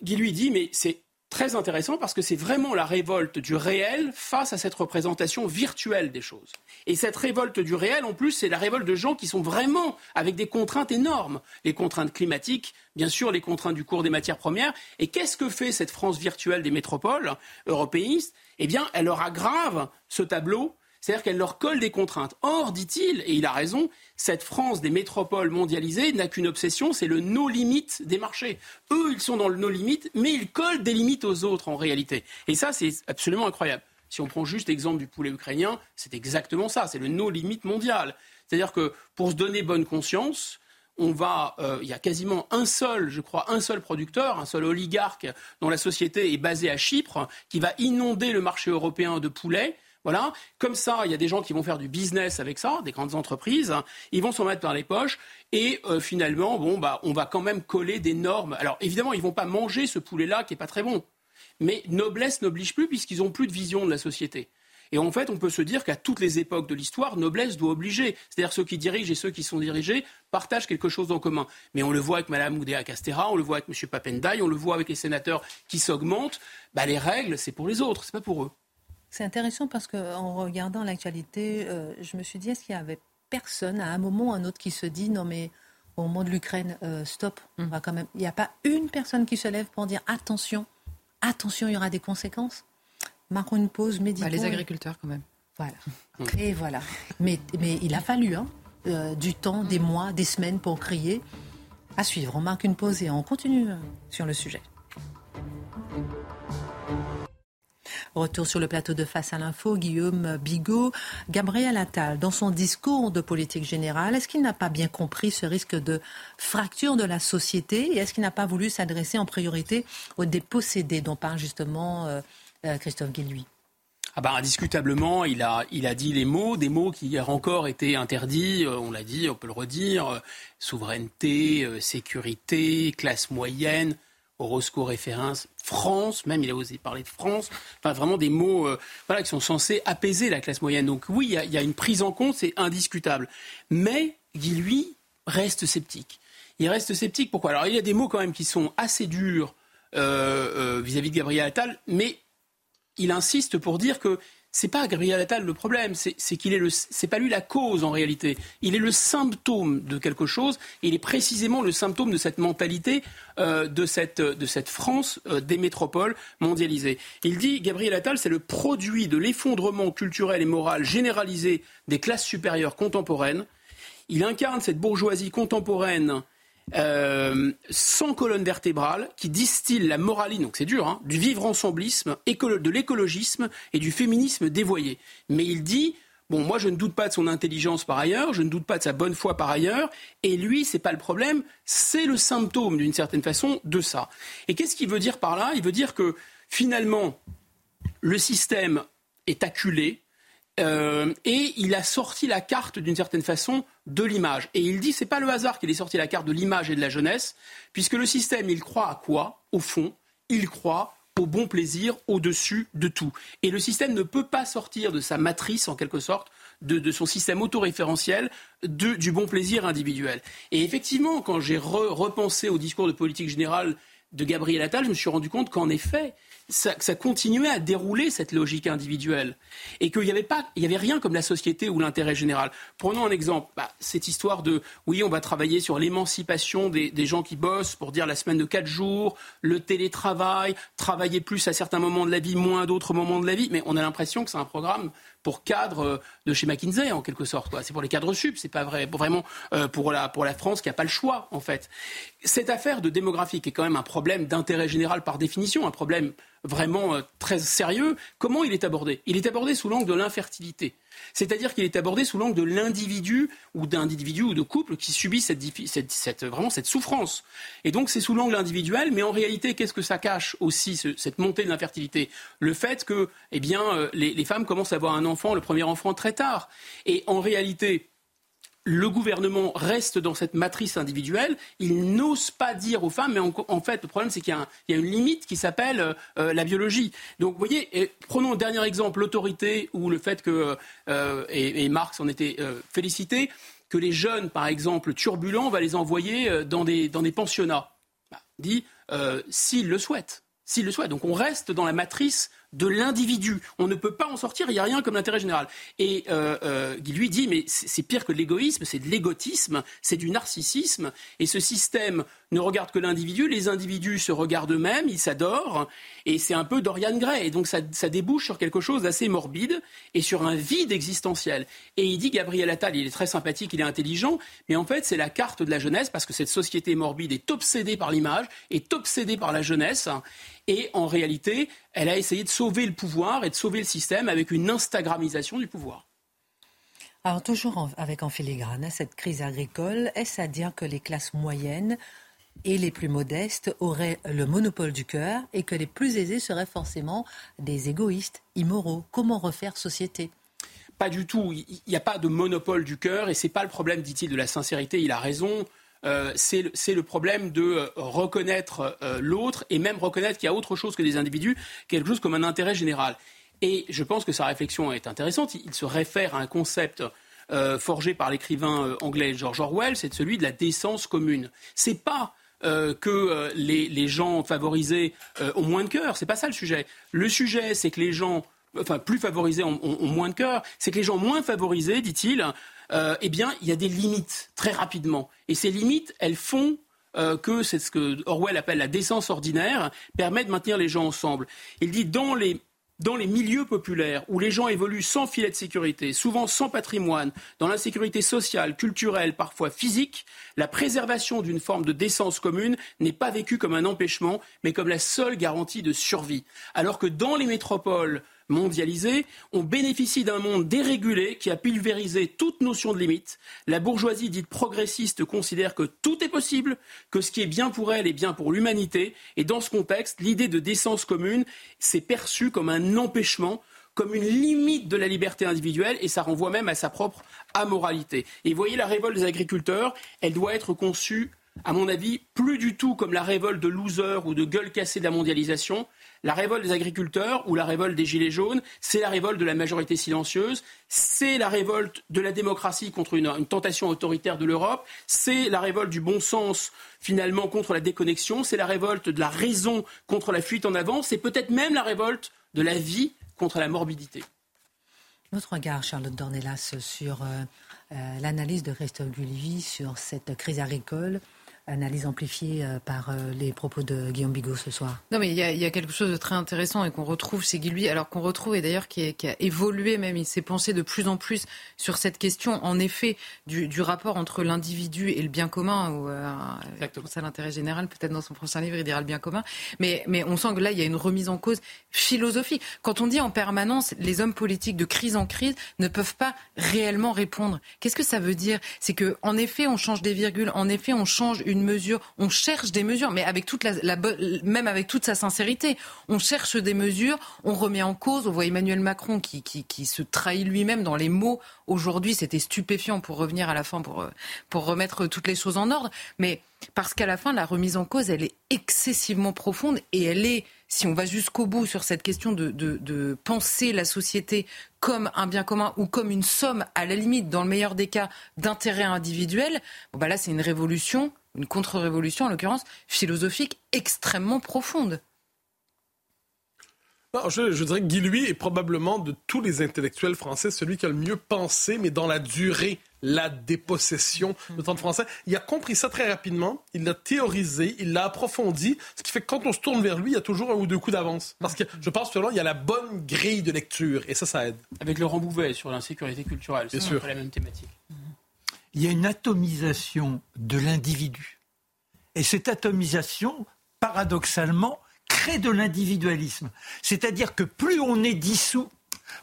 Guy lui dit, mais c'est très intéressant parce que c'est vraiment la révolte du réel face à cette représentation virtuelle des choses. Et cette révolte du réel, en plus, c'est la révolte de gens qui sont vraiment avec des contraintes énormes. Les contraintes climatiques, bien sûr, les contraintes du cours des matières premières. Et qu'est-ce que fait cette France virtuelle des métropoles européistes? Eh bien, elle leur aggrave ce tableau c'est-à-dire qu'elle leur colle des contraintes. Or, dit-il, et il a raison, cette France des métropoles mondialisées n'a qu'une obsession, c'est le no limit des marchés. Eux, ils sont dans le no limit, mais ils collent des limites aux autres en réalité. Et ça, c'est absolument incroyable. Si on prend juste l'exemple du poulet ukrainien, c'est exactement ça, c'est le no limit mondial. C'est-à-dire que pour se donner bonne conscience, on va, euh, il y a quasiment un seul, je crois, un seul producteur, un seul oligarque dont la société est basée à Chypre, qui va inonder le marché européen de poulet voilà. Comme ça, il y a des gens qui vont faire du business avec ça, des grandes entreprises. Ils vont s'en mettre dans les poches. Et euh, finalement, bon, bah, on va quand même coller des normes. Alors évidemment, ils ne vont pas manger ce poulet-là qui n'est pas très bon. Mais noblesse n'oblige plus puisqu'ils n'ont plus de vision de la société. Et en fait, on peut se dire qu'à toutes les époques de l'histoire, noblesse doit obliger. C'est-à-dire ceux qui dirigent et ceux qui sont dirigés partagent quelque chose en commun. Mais on le voit avec Mme Oudéa Castera, on le voit avec M. Papendai, on le voit avec les sénateurs qui s'augmentent. Bah, les règles, c'est pour les autres, c'est pas pour eux. C'est intéressant parce qu'en regardant l'actualité, euh, je me suis dit, est-ce qu'il y avait personne à un moment ou à un autre qui se dit, non mais au moment de l'Ukraine, euh, stop, on va quand même. Il n'y a pas une personne qui se lève pour dire attention, attention, il y aura des conséquences. Marquons une pause, méditons. Bah, les agriculteurs quand même. Voilà. Et voilà. Mais, mais il a fallu hein, euh, du temps, des mois, des semaines pour crier. À suivre, on marque une pause et on continue sur le sujet. Retour sur le plateau de Face à l'info, Guillaume Bigot. Gabriel Attal, dans son discours de politique générale, est-ce qu'il n'a pas bien compris ce risque de fracture de la société et est-ce qu'il n'a pas voulu s'adresser en priorité aux dépossédés dont parle justement euh, euh, Christophe Guilluy ah bah, indiscutablement, il a, il a dit les mots, des mots qui hier encore étaient interdits, euh, on l'a dit, on peut le redire, souveraineté, sécurité, classe moyenne, Orosco référence, France, même il a osé parler de France, enfin vraiment des mots euh, voilà, qui sont censés apaiser la classe moyenne. Donc oui, il y, a, une prise en compte, c'est indiscutable. Mais Guy, lui, reste sceptique. Il reste sceptique, pourquoi? Alors il y a des mots quand même qui sont assez durs euh, euh, vis-à-vis de Gabriel Attal, mais il insiste pour dire que c'est pas Gabriel Attal le problème, c'est qu'il est le, c'est pas lui la cause en réalité. Il est le symptôme de quelque chose. il est précisément le symptôme de cette mentalité euh, de cette de cette France euh, des métropoles mondialisées. Il dit Gabriel Attal, c'est le produit de l'effondrement culturel et moral généralisé des classes supérieures contemporaines. Il incarne cette bourgeoisie contemporaine euh, sans colonne vertébrale, qui distille la moralité, donc c'est dur, hein, du vivre ensemblisme, de l'écologisme et du féminisme dévoyé. Mais il dit Bon, moi, je ne doute pas de son intelligence par ailleurs, je ne doute pas de sa bonne foi par ailleurs, et lui, c'est pas le problème, c'est le symptôme, d'une certaine façon, de ça. Et qu'est-ce qu'il veut dire par là? Il veut dire que, finalement, le système est acculé, Euh, et il a sorti la carte d'une certaine façon de l'image. Et il dit c'est pas le hasard qu'il ait sorti la carte de l'image et de la jeunesse, puisque le système, il croit à quoi? Au fond, il croit au bon plaisir au-dessus de tout. Et le système ne peut pas sortir de sa matrice, en quelque sorte, de, son système autoréférentiel du bon plaisir individuel. Et effectivement, quand j'ai repensé au discours de politique générale de Gabriel Attal, je me suis rendu compte qu'en effet, ça, ça, continuait à dérouler cette logique individuelle. Et qu'il n'y avait pas, il avait rien comme la société ou l'intérêt général. Prenons un exemple, bah, cette histoire de, oui, on va travailler sur l'émancipation des, des, gens qui bossent pour dire la semaine de quatre jours, le télétravail, travailler plus à certains moments de la vie, moins à d'autres moments de la vie, mais on a l'impression que c'est un programme pour cadre euh, de chez McKinsey en quelque sorte. C'est pour les cadres sup, c'est pas vrai, vraiment euh, pour la, pour la France qui n'a pas le choix en fait. Cette affaire de démographie qui est quand même un problème d'intérêt général par définition, un problème vraiment euh, très sérieux, comment il est abordé? Il est abordé sous l'angle de l'infertilité. C'est-à-dire qu'il est abordé sous l'angle de l'individu ou d'individu ou de couple qui subit cette, vraiment cette souffrance. Et donc c'est sous l'angle individuel, mais en réalité, qu'est-ce que ça cache aussi, cette montée de l'infertilité? Le fait que eh bien, euh, les, les femmes commencent à avoir un enfant, le premier enfant très tard. Et en réalité, le gouvernement reste dans cette matrice individuelle. Il n'ose pas dire aux femmes, mais en, fait, le problème, c'est qu'il y, a une limite qui s'appelle euh, euh, la biologie. Donc, vous voyez, prenons un dernier exemple, l'autorité ou le fait que, euh, et, Marx en était félicité, que les jeunes, par exemple, turbulents, va les envoyer dans des, dans des pensionnats. Bah, dit, s'ils le souhaitent. S'ils le souhaitent. Donc, on reste dans la matrice de l'individu. On ne peut pas en sortir, il n'y a rien comme l'intérêt général. Et euh, euh, lui dit, mais c'est pire que l'égoïsme, c'est de l'égotisme, c'est du narcissisme. Et ce système ne regarde que l'individu, les individus se regardent eux-mêmes, ils s'adorent, et c'est un peu Dorian Gray. Et donc ça, débouche sur quelque chose d'assez morbide et sur un vide existentiel. Et il dit, Gabriel Attal, il est très sympathique, il est intelligent, mais en fait c'est la carte de la jeunesse, parce que cette société morbide est obsédée par l'image, est obsédée par la jeunesse, et en réalité, elle a essayé de sauver le pouvoir et de sauver le système avec une Instagramisation du pouvoir. Alors toujours avec en filigrane, cette crise agricole, est-ce à dire que les classes moyennes et les plus modestes auraient le monopole du cœur et que les plus aisés seraient forcément des égoïstes, immoraux? Comment refaire société? Pas du tout. Il n'y a pas de monopole du cœur et ce n'est pas le problème, dit-il, de la sincérité. Il a raison. Euh, c'est le problème de euh, reconnaître euh, l'autre et même reconnaître qu'il y a autre chose que des individus, quelque chose comme un intérêt général. Et je pense que sa réflexion est intéressante. Il, se réfère à un concept forgé par l'écrivain anglais George Orwell, c'est celui de la décence commune. C'est pas que les, gens favorisés ont moins de cœur. C'est pas ça le sujet. Le sujet, c'est que les gens, enfin plus favorisés ont moins de cœur. C'est que les gens moins favorisés, dit-il, euh, eh bien, il y a des limites très rapidement. Et ces limites, elles font euh, que c'est ce que Orwell appelle la décence ordinaire, permet de maintenir les gens ensemble. Il dit dans les dans les milieux populaires où les gens évoluent sans filet de sécurité, souvent sans patrimoine, dans l'insécurité sociale, culturelle, parfois physique, la préservation d'une forme de décence commune n'est pas vécue comme un empêchement, mais comme la seule garantie de survie. Alors que dans les métropoles mondialisée, on bénéficie d'un monde dérégulé qui a pulvérisé toute notion de limite. La bourgeoisie dite progressiste considère que tout est possible, que ce qui est bien pour elle est bien pour l'humanité. Et dans ce contexte, l'idée de décence commune s'est perçue comme un empêchement comme une limite de la liberté individuelle et ça renvoie même à sa propre amoralité. Et vous voyez, la révolte des agriculteurs, elle doit être conçue, à mon avis, plus du tout comme la révolte de losers ou de gueule cassée de la mondialisation, la révolte des agriculteurs ou la révolte des Gilets jaunes, c'est la révolte de la majorité silencieuse, c'est la révolte de la démocratie contre une, tentation autoritaire de l'Europe, c'est la révolte du bon sens finalement contre la déconnexion, c'est la révolte de la raison contre la fuite en avant, c'est peut-être même la révolte de la vie contre la morbidité. Notre regard, Charlotte Dornelas, sur euh, euh, l'analyse de Christophe Gullivi sur cette crise agricole analyse amplifiée euh, par euh, les propos de Guillaume Bigot ce soir. Non, mais il y, a, quelque chose de très intéressant et qu'on retrouve chez Guy alors qu'on retrouve et d'ailleurs qui, a évolué même, il s'est pensé de plus en plus sur cette question, en effet, du, rapport entre l'individu et le bien commun, ou euh, ça l'intérêt général, peut-être dans son prochain livre, il dira le bien commun, mais, mais on sent que là, il y a une remise en cause philosophique. Quand on dit en permanence, les hommes politiques de crise en crise ne peuvent pas réellement répondre, qu'est-ce que ça veut dire? C'est que en effet, on change des virgules, en effet, on change une une mesure, on cherche des mesures, mais avec toute la, même avec toute sa sincérité, on cherche des mesures, on remet en cause, on voit Emmanuel Macron qui, qui, qui se trahit lui-même dans les mots. Aujourd'hui, c'était stupéfiant pour revenir à la fin, pour, pour remettre toutes les choses en ordre. Mais parce qu'à la fin, la remise en cause, elle est excessivement profonde et elle est, si on va jusqu'au bout sur cette question de, de, penser la société comme un bien commun ou comme une somme, à la limite, dans le meilleur des cas, d'intérêts individuels, bon bah là, c'est une révolution, une contre-révolution en l'occurrence, philosophique extrêmement profonde. je, je, dirais que Guy Louis est probablement de tous les intellectuels français celui qui a le mieux pensé, mais dans la durée la dépossession de tant de Français. Il a compris ça très rapidement, il l'a théorisé, il l'a approfondi, ce qui fait que quand on se tourne vers lui, il y a toujours un ou deux coups d'avance. Parce que je pense que là, il y a la bonne grille de lecture, et ça, ça aide. Avec Laurent Bouvet sur l'insécurité culturelle, c'est la même thématique. Il y a une atomisation de l'individu. Et cette atomisation, paradoxalement, crée de l'individualisme. C'est-à-dire que plus on est dissous,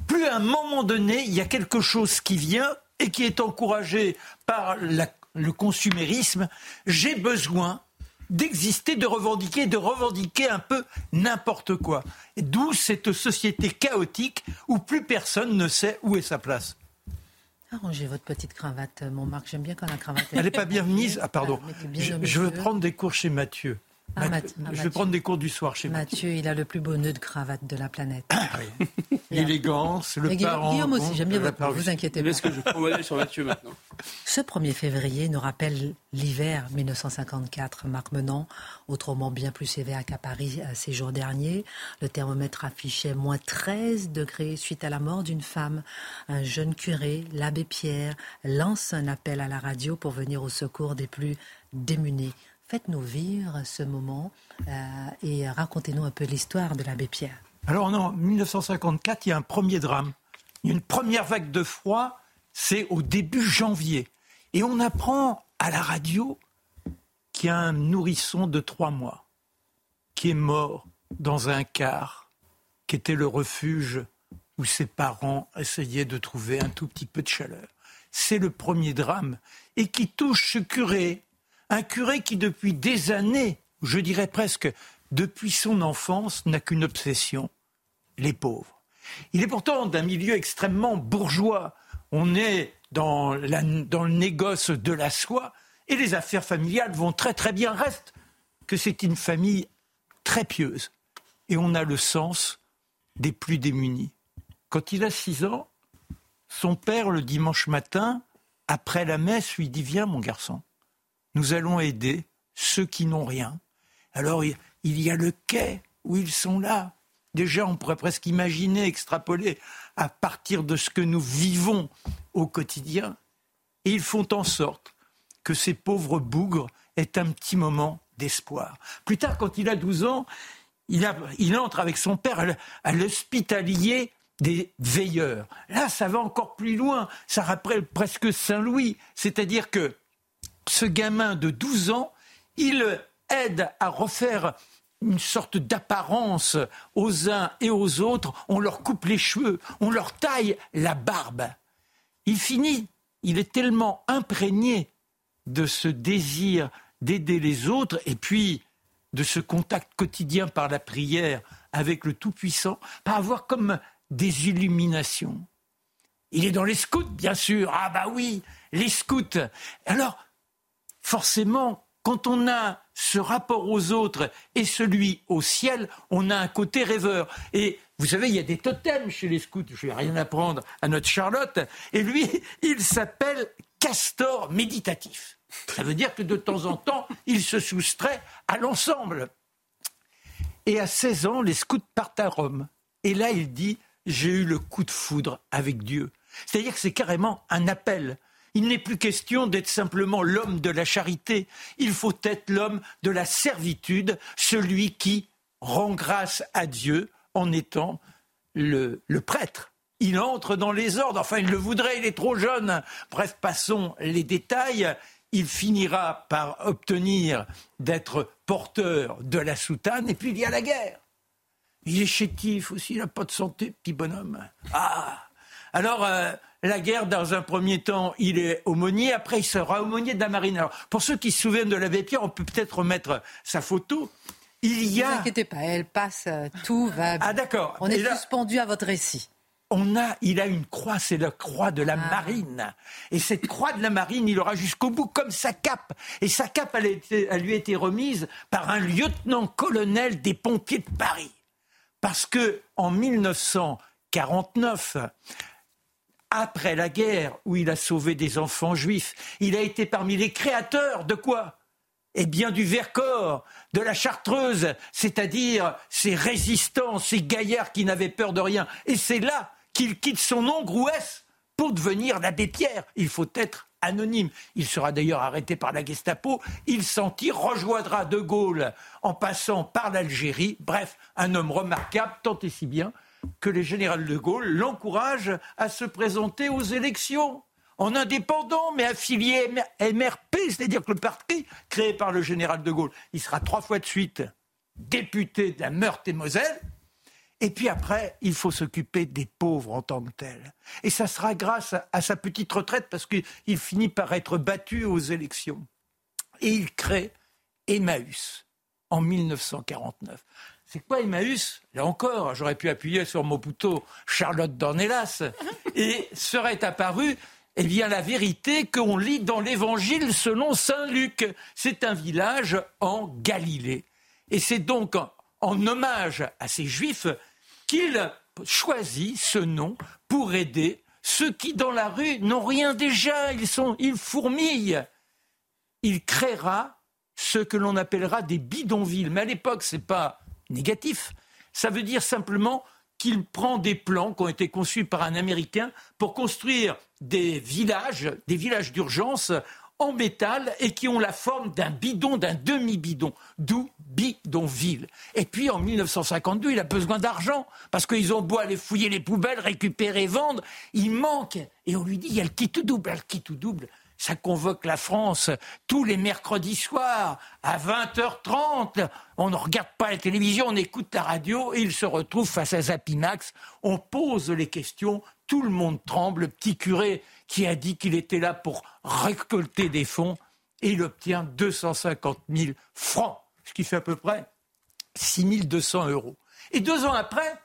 plus à un moment donné, il y a quelque chose qui vient et qui est encouragé par le consumérisme, j'ai besoin d'exister, de revendiquer, de revendiquer un peu n'importe quoi. D'où cette société chaotique où plus personne ne sait où est sa place. Arrangez votre petite cravate, mon Marc. J'aime bien quand la cravate. Elle n'est pas bien mise. Ah, pardon. je veux prendre des cours chez Mathieu. Ah, je vais prendre des cours du soir chez Mathieu. il a le plus beau nœud de cravate de la planète. Ah L'élégance, le parent. Guillaume aussi, j'aime bien votre vous inquiétez pas. Est-ce que je prends sur Mathieu maintenant Ce 1er février nous rappelle l'hiver 1954, Marc Menant, autrement bien plus sévère qu'à Paris euh, ces jours derniers. Le thermomètre affichait moins 13 degrés suite à la mort d'une femme. Un jeune curé, l'abbé Pierre, lance un appel à la radio pour venir au secours des plus démunis. Faites-nous vivre ce moment euh, et racontez-nous un peu l'histoire de l'abbé Pierre. Alors en 1954, il y a un premier drame. Il y une première vague de froid, c'est au début janvier. Et on apprend à la radio qu'il y a un nourrisson de trois mois qui est mort dans un car, qui était le refuge où ses parents essayaient de trouver un tout petit peu de chaleur. C'est le premier drame et qui touche ce curé un curé qui, depuis des années, je dirais presque depuis son enfance, n'a qu'une obsession, les pauvres. Il est pourtant d'un milieu extrêmement bourgeois. On est dans, le négoce de la soie et les affaires familiales vont très très bien. Reste que c'est une famille très pieuse et on a le sens des plus démunis. Quand il a six ans, son père, le dimanche matin, après la messe, lui dit Viens, mon garçon, nous allons aider ceux qui n'ont rien. Alors il y a le quai où ils sont là. Déjà, on pourrait presque imaginer, extrapoler à partir de ce que nous vivons au quotidien. Et ils font en sorte que ces pauvres bougres aient un petit moment d'espoir. Plus tard, quand il a 12 ans, il, entre avec son père à l'hospitalier des veilleurs. Là, ça va encore plus loin. Ça rappelle presque Saint-Louis. C'est-à-dire que ce gamin de 12 ans, il aide à refaire une sorte d'apparence aux uns et aux autres. On leur coupe les cheveux, on leur taille la barbe. Il finit, il est tellement imprégné de ce désir d'aider les autres et puis de ce contact quotidien par la prière avec le Tout-Puissant, par avoir comme des illuminations. Il est dans les scouts, bien sûr. Ah bah oui, les scouts. Alors, forcément, quand on a ce rapport aux autres et celui au ciel, on a un côté rêveur. Et vous savez, il y a des totems chez les scouts. Je vais rien apprendre à notre Charlotte. Et lui, il s'appelle castor méditatif. Ça veut dire que de temps en temps, il se soustrait à l'ensemble. Et à 16 ans, les scouts partent à Rome. Et là, il dit, j'ai eu le coup de foudre avec Dieu. C'est-à-dire que c'est carrément un appel. Il n'est plus question d'être simplement l'homme de la charité, il faut être l'homme de la servitude, celui qui rend grâce à Dieu en étant le, prêtre. Il entre dans les ordres, enfin il le voudrait, il est trop jeune. Bref, passons les détails. Il finira par obtenir d'être porteur de la soutane, et puis il y a la guerre. Il est chétif aussi, il n'a pas de santé, petit bonhomme. Ah Alors, euh, la guerre, dans un premier temps, il est aumônier, après il sera aumônier de la marine. Alors, pour ceux qui se souviennent de l'abbé Pierre, on peut peut-être remettre sa photo. Il y a... Ne vous inquiétez pas, elle passe, euh, tout va bien. Ah d'accord. On est suspendu à votre récit. On a, il a une croix, c'est la croix de la Ah. marine. Et cette croix de la marine, il aura jusqu'au bout comme sa cape. Et sa cape, elle, a été- elle lui a été remise par un lieutenant-colonel des pompiers de Paris. Parce que en 1949, après la guerre où il a sauvé des enfants juifs, il a été parmi les créateurs de quoi? Eh bien du Vercors, de la Chartreuse, c'est-à-dire ces résistants, ces gaillards qui n'avaient peur de rien. Et c'est là qu'il quitte son nom Grouès pour devenir l'abbé Pierre. Il faut être anonyme. Il sera d'ailleurs arrêté par la Gestapo. Il s'en tire, rejoindra De Gaulle en passant par l'Algérie. Bref, un homme remarquable, tant et si bien que le général de Gaulle l'encourage à se présenter aux élections en indépendant, mais affilié MRP, c'est-à-dire que le parti créé par le général de Gaulle, il sera trois fois de suite député de la Meurthe-et-Moselle. Et puis après, il faut s'occuper des pauvres en tant que tels. Et ça sera grâce à, sa petite retraite, parce qu'il finit par être battu aux élections. Et il crée Emmaüs en 1949. C'est quoi Emmaüs? Là encore, j'aurais pu appuyer sur couteau Charlotte Dornelas. Et serait apparu eh bien, la vérité qu'on lit dans l'Évangile selon Saint Luc. C'est un village en Galilée. Et c'est donc en, en hommage à ces Juifs qu'il choisit ce nom pour aider ceux qui, dans la rue, n'ont rien déjà. Ils, sont, ils fourmillent. Il créera ce que l'on appellera des bidonvilles. Mais à l'époque, ce n'est pas négatif. Ça veut dire simplement qu'il prend des plans qui ont été conçus par un Américain pour construire des villages, des villages d'urgence en métal et qui ont la forme d'un bidon, d'un demi-bidon, d'où bidonville. Et puis en 1952, il a besoin d'argent parce qu'ils ont beau aller fouiller les poubelles, récupérer, vendre, il manque. Et on lui dit, il y a le tout double, le kit tout double. Ça convoque la France tous les mercredis soirs à 20h30. On ne regarde pas la télévision, on écoute la radio et il se retrouve face à Zapimax. On pose les questions, tout le monde tremble. Le petit curé qui a dit qu'il était là pour récolter des fonds et il obtient 250 000 francs, ce qui fait à peu près 6 200 euros. Et deux ans après,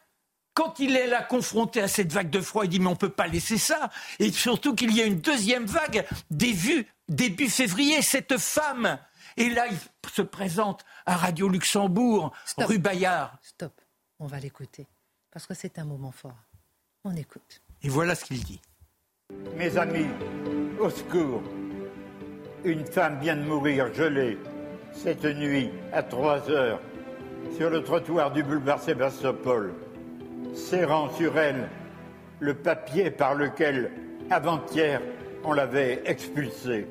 quand il est là confronté à cette vague de froid, il dit mais on ne peut pas laisser ça. Et surtout qu'il y a une deuxième vague des vues début février, cette femme. Et là, il se présente à Radio Luxembourg, Stop. rue Bayard. Stop, on va l'écouter, parce que c'est un moment fort. On écoute. Et voilà ce qu'il dit. Mes amis, au secours. Une femme vient de mourir gelée cette nuit à 3 heures sur le trottoir du boulevard Sébastopol, serrant sur elle le papier par lequel, avant-hier, on l'avait expulsée.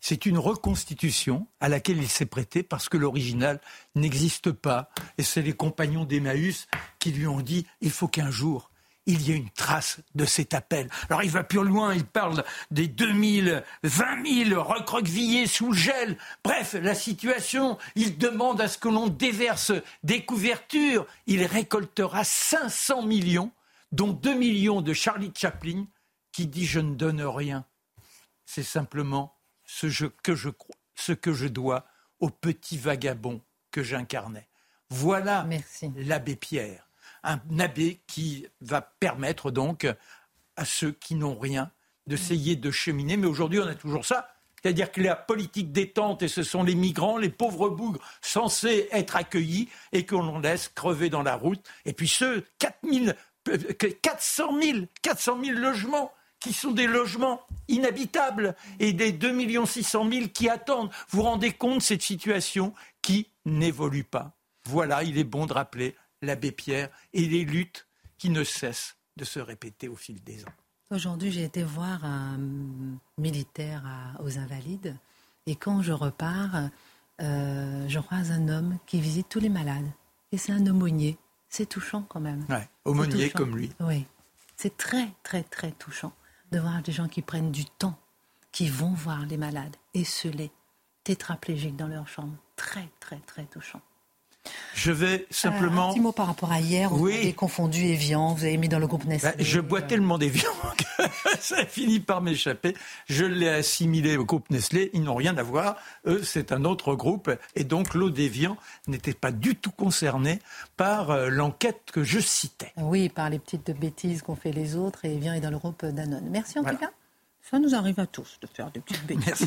C'est une reconstitution à laquelle il s'est prêté parce que l'original n'existe pas. Et c'est les compagnons d'Emmaüs qui lui ont dit il faut qu'un jour il y ait une trace de cet appel. Alors il va plus loin, il parle des 2000, 20 000 recroquevillés sous le gel. Bref, la situation, il demande à ce que l'on déverse des couvertures. Il récoltera 500 millions, dont 2 millions de Charlie Chaplin, qui dit je ne donne rien. C'est simplement ce, que je ce que je dois au petit vagabond que j'incarnais. Voilà l'abbé Pierre, un abbé qui va permettre donc à ceux qui n'ont rien d'essayer de cheminer. Mais aujourd'hui, on a toujours ça. C'est-à-dire que la politique détente, et ce sont les migrants, les pauvres bougres censés être accueillis et qu'on laisse crever dans la route. Et puis ceux 4000, euh, que 400 000, 400 000 logements qui sont des logements inhabitables et des 2 600 000 qui attendent. Vous vous rendez compte cette situation qui n'évolue pas Voilà, il est bon de rappeler l'abbé Pierre et les luttes qui ne cessent de se répéter au fil des ans. Aujourd'hui, j'ai été voir un militaire à- aux Invalides et quand je repars, euh, je croise un homme qui visite tous les malades. Et c'est un aumônier. C'est touchant quand même. Ouais, aumônier comme lui. Oui. C'est très, très, très touchant de voir des gens qui prennent du temps, qui vont voir les malades, esselés, tétraplégiques dans leur chambre. Très, très, très touchant. Je vais simplement. un petit mot par rapport à hier. Vous avez confondu Evian, vous avez mis dans le groupe Nestlé. Bah, je bois tellement d'Evian que ça a fini par m'échapper. Je l'ai assimilé au groupe Nestlé. Ils n'ont rien à voir. Eux, c'est un autre groupe. Et donc, l'eau d'Evian n'était pas du tout concernée par euh, l'enquête que je citais. Oui, par les petites bêtises qu'ont fait les autres. Et Evian est dans le groupe Danone. Merci en tout cas. Ça nous arrive à tous de faire des petites bêtises.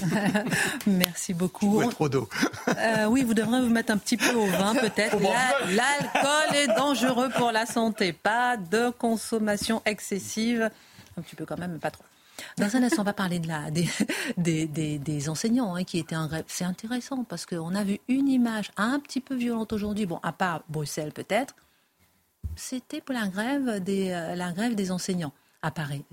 Merci, beaucoup. trop d'eau. Euh, oui, vous devrez vous mettre un petit peu au vin peut-être. L'alcool est dangereux pour la santé. Pas de consommation excessive. Un petit peu quand même, mais pas trop. Dans un instant, on va parler de la, des, des, des, enseignants hein, qui étaient en grève. C'est intéressant parce qu'on a vu une image un petit peu violente aujourd'hui. Bon, à part Bruxelles peut-être. C'était pour la grève des, euh, la grève des enseignants apparaît.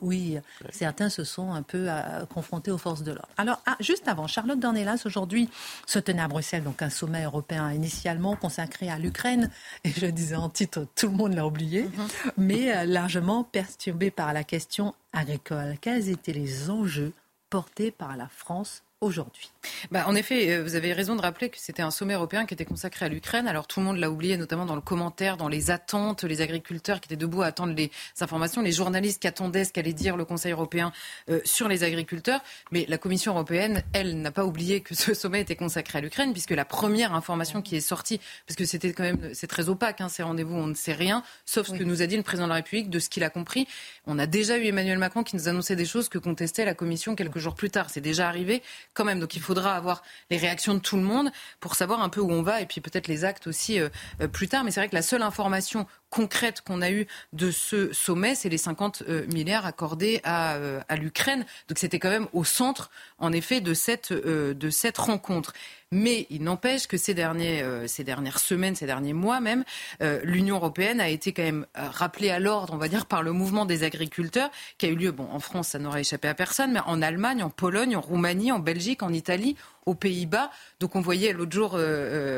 oui, certains se sont un peu euh, confrontés aux forces de l'ordre. Alors, ah, juste avant, Charlotte Dornelas, aujourd'hui, se tenait à Bruxelles, donc un sommet européen initialement consacré à l'Ukraine. Et je disais en titre, tout le monde l'a oublié, mm-hmm. mais euh, largement perturbé par la question agricole. Quels étaient les enjeux portés par la France aujourd'hui. Bah, en effet, euh, vous avez raison de rappeler que c'était un sommet européen qui était consacré à l'Ukraine. Alors tout le monde l'a oublié, notamment dans le commentaire, dans les attentes, les agriculteurs qui étaient debout à attendre les informations, les journalistes qui attendaient ce qu'allait dire le Conseil européen euh, sur les agriculteurs. Mais la Commission européenne, elle, n'a pas oublié que ce sommet était consacré à l'Ukraine, puisque la première information qui est sortie, parce que c'était quand même, c'est très opaque, hein, ces rendez-vous, on ne sait rien, sauf ce que nous a dit le président de la République, de ce qu'il a compris. On a déjà eu Emmanuel Macron qui nous annonçait des choses que contestait la Commission quelques jours plus tard. C'est déjà arrivé quand même. Donc il faudra avoir les réactions de tout le monde pour savoir un peu où on va et puis peut-être les actes aussi euh, euh, plus tard. Mais c'est vrai que la seule information concrète qu'on a eue de ce sommet, c'est les 50 euh, milliards accordés à, à l'Ukraine. Donc c'était quand même au centre, en effet, de cette, de cette rencontre. Mais il n'empêche que ces, derniers, euh, ces dernières semaines, ces derniers mois même, euh, l'Union européenne a été quand même euh, rappelée à l'ordre, on va dire, par le mouvement des agriculteurs qui a eu lieu, bon, en France, ça n'aurait échappé à personne, mais en Allemagne, en Pologne, en Roumanie, en Belgique, en Italie, aux Pays-Bas. Donc on voyait l'autre jour,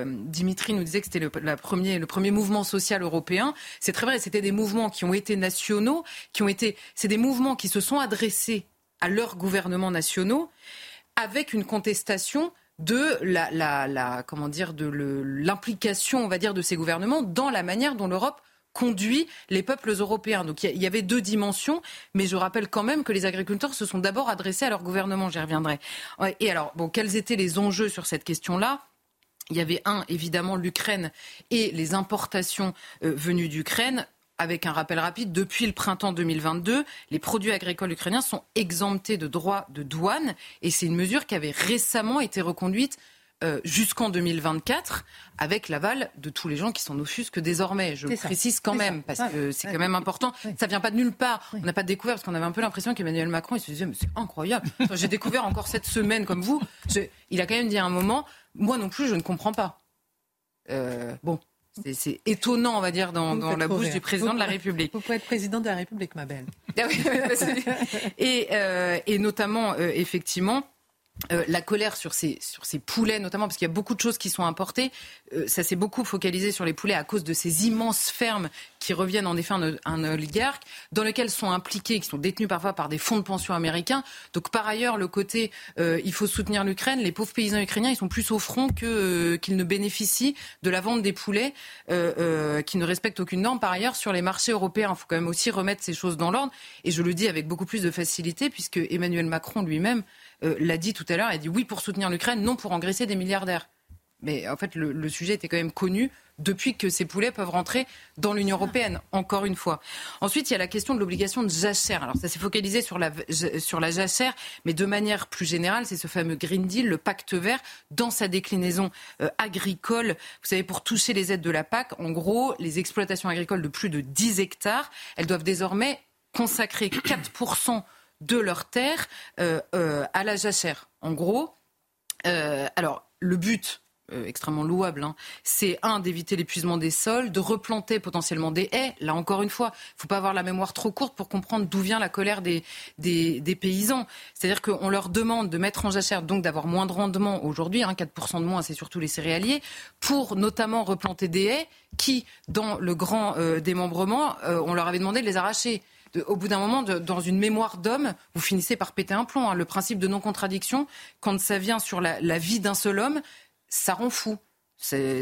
Dimitri nous disait que c'était le, premier, le premier mouvement social européen. C'est très vrai, c'était des mouvements qui ont été nationaux, qui ont été, c'est des mouvements qui se sont adressés à leurs gouvernements nationaux avec une contestation de la, la, comment dire de l'implication on va dire de ces gouvernements dans la manière dont l'Europe conduit les peuples européens. Donc il y, avait deux dimensions, mais je rappelle quand même que les agriculteurs se sont d'abord adressés à leur gouvernement, j'y reviendrai. Et alors, bon, quels étaient les enjeux sur cette question-là? Il y avait un, évidemment, l'Ukraine et les importations euh, venues d'Ukraine avec un rappel rapide, depuis le printemps 2022, les produits agricoles ukrainiens sont exemptés de droits de douane et c'est une mesure qui avait récemment été reconduite euh, jusqu'en 2024 avec l'aval de tous les gens qui s'en offusquent désormais. Je précise quand même parce que c'est quand même important. Ça vient pas de nulle part. On n'a pas découvert parce qu'on avait un peu l'impression qu'Emmanuel Macron il se disait mais c'est incroyable. J'ai découvert encore cette semaine comme vous. il a quand même dit à un moment moi non plus je ne comprends pas. Euh, bon, c'est étonnant, on va dire, dans, la bouche du président de la République. Vous pouvez être président de la République, ma belle. Ah et, euh, et, notamment, euh, effectivement, euh, la colère sur ces, sur ces poulets, notamment parce qu'il y a beaucoup de choses qui sont importées. Euh, ça s'est beaucoup focalisé sur les poulets à cause de ces immenses fermes qui reviennent en effet un, un oligarque, dans lesquelles sont impliqués, qui sont détenus parfois par des fonds de pension américains. Donc par ailleurs, le côté euh, il faut soutenir l'Ukraine, les pauvres paysans ukrainiens, ils sont plus au front que qu'ils ne bénéficient de la vente des poulets qui ne respectent aucune norme. Par ailleurs, sur les marchés européens, il faut quand même aussi remettre ces choses dans l'ordre. Et je le dis avec beaucoup plus de facilité, puisque Emmanuel Macron lui-même euh, l'a dit tout à l'heure, elle a dit oui pour soutenir l'Ukraine, non pour engraisser des milliardaires. Mais en fait, le, sujet était quand même connu depuis que ces poulets peuvent rentrer dans l'Union européenne, encore une fois. Ensuite, il y a la question de l'obligation de jachère. Alors, ça s'est focalisé sur la, sur la mais de manière plus générale, c'est ce fameux Green Deal, le pacte vert, dans sa déclinaison euh, agricole. Vous savez, pour toucher les aides de la PAC, en gros, les exploitations agricoles de plus de 10 hectares, elles doivent désormais consacrer 4 de leurs terres euh, euh, à la jachère. En gros, euh, alors le but extrêmement louable, hein, c'est un d'éviter l'épuisement des sols, de replanter potentiellement des haies. Là encore une fois, il ne faut pas avoir la mémoire trop courte pour comprendre d'où vient la colère des, paysans. C'est-à-dire qu'on leur demande de mettre en jachère, donc d'avoir moins de rendement aujourd'hui, hein, 4% de moins, c'est surtout les céréaliers, pour notamment replanter des haies qui, dans le grand démembrement, on leur avait demandé de les arracher au bout d'un moment, dans une mémoire d'homme, vous finissez par péter un plomb. Hein. Le principe de non-contradiction, quand ça vient sur la, vie d'un seul homme, ça rend fou.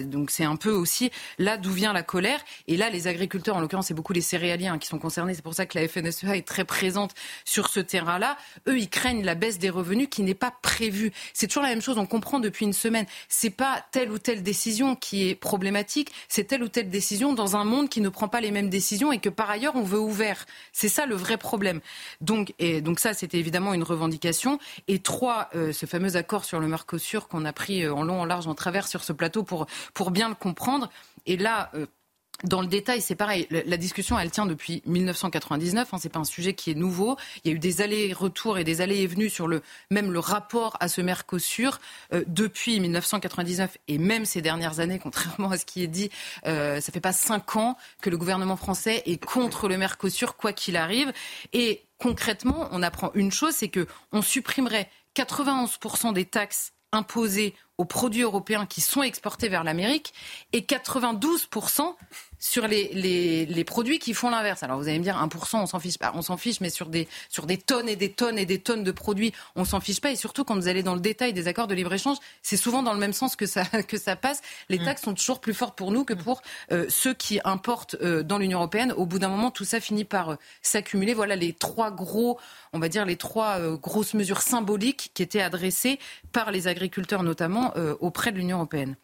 Donc c'est un peu aussi là d'où vient la colère. Et là, les agriculteurs, en l'occurrence, c'est beaucoup les céréaliens qui sont concernés. C'est pour ça que la FNSEA est très présente sur ce terrain-là. Eux, ils craignent la baisse des revenus qui n'est pas prévue. C'est toujours la même chose. On comprend depuis une semaine. C'est pas telle ou telle décision qui est problématique. C'est telle ou telle décision dans un monde qui ne prend pas les mêmes décisions et que par ailleurs on veut ouvert. C'est ça le vrai problème. Donc, et donc ça, c'était évidemment une revendication. Et trois, euh, ce fameux accord sur le Mercosur qu'on a pris euh, en long, en large, en travers sur ce plateau pour, bien le comprendre. Et là, euh, dans le détail, c'est pareil. La discussion, elle tient depuis 1999. Hein, c'est pas un sujet qui est nouveau. Il y a eu des allers-retours et des allées et venues sur le même le rapport à ce Mercosur euh, depuis 1999 et même ces dernières années, contrairement à ce qui est dit. Euh, ça fait pas cinq ans que le gouvernement français est contre le Mercosur, quoi qu'il arrive. Et concrètement, on apprend une chose, c'est que on supprimerait 91% des taxes imposées aux produits européens qui sont exportés vers l'Amérique et 92% sur les, les, les, produits qui font l'inverse. Alors vous allez me dire 1%, on s'en fiche pas, on s'en fiche, mais sur des, sur des tonnes et des tonnes et des tonnes de produits, on s'en fiche pas. Et surtout quand vous allez dans le détail des accords de libre-échange, c'est souvent dans le même sens que ça, que ça passe. Les mm. taxes sont toujours plus fortes pour nous que pour euh, ceux qui importent euh, dans l'Union européenne. Au bout d'un moment, tout ça finit par euh, s'accumuler. Voilà les trois gros, on va dire les trois grosses mesures symboliques qui étaient adressées par les agriculteurs notamment auprès de l'Union européenne.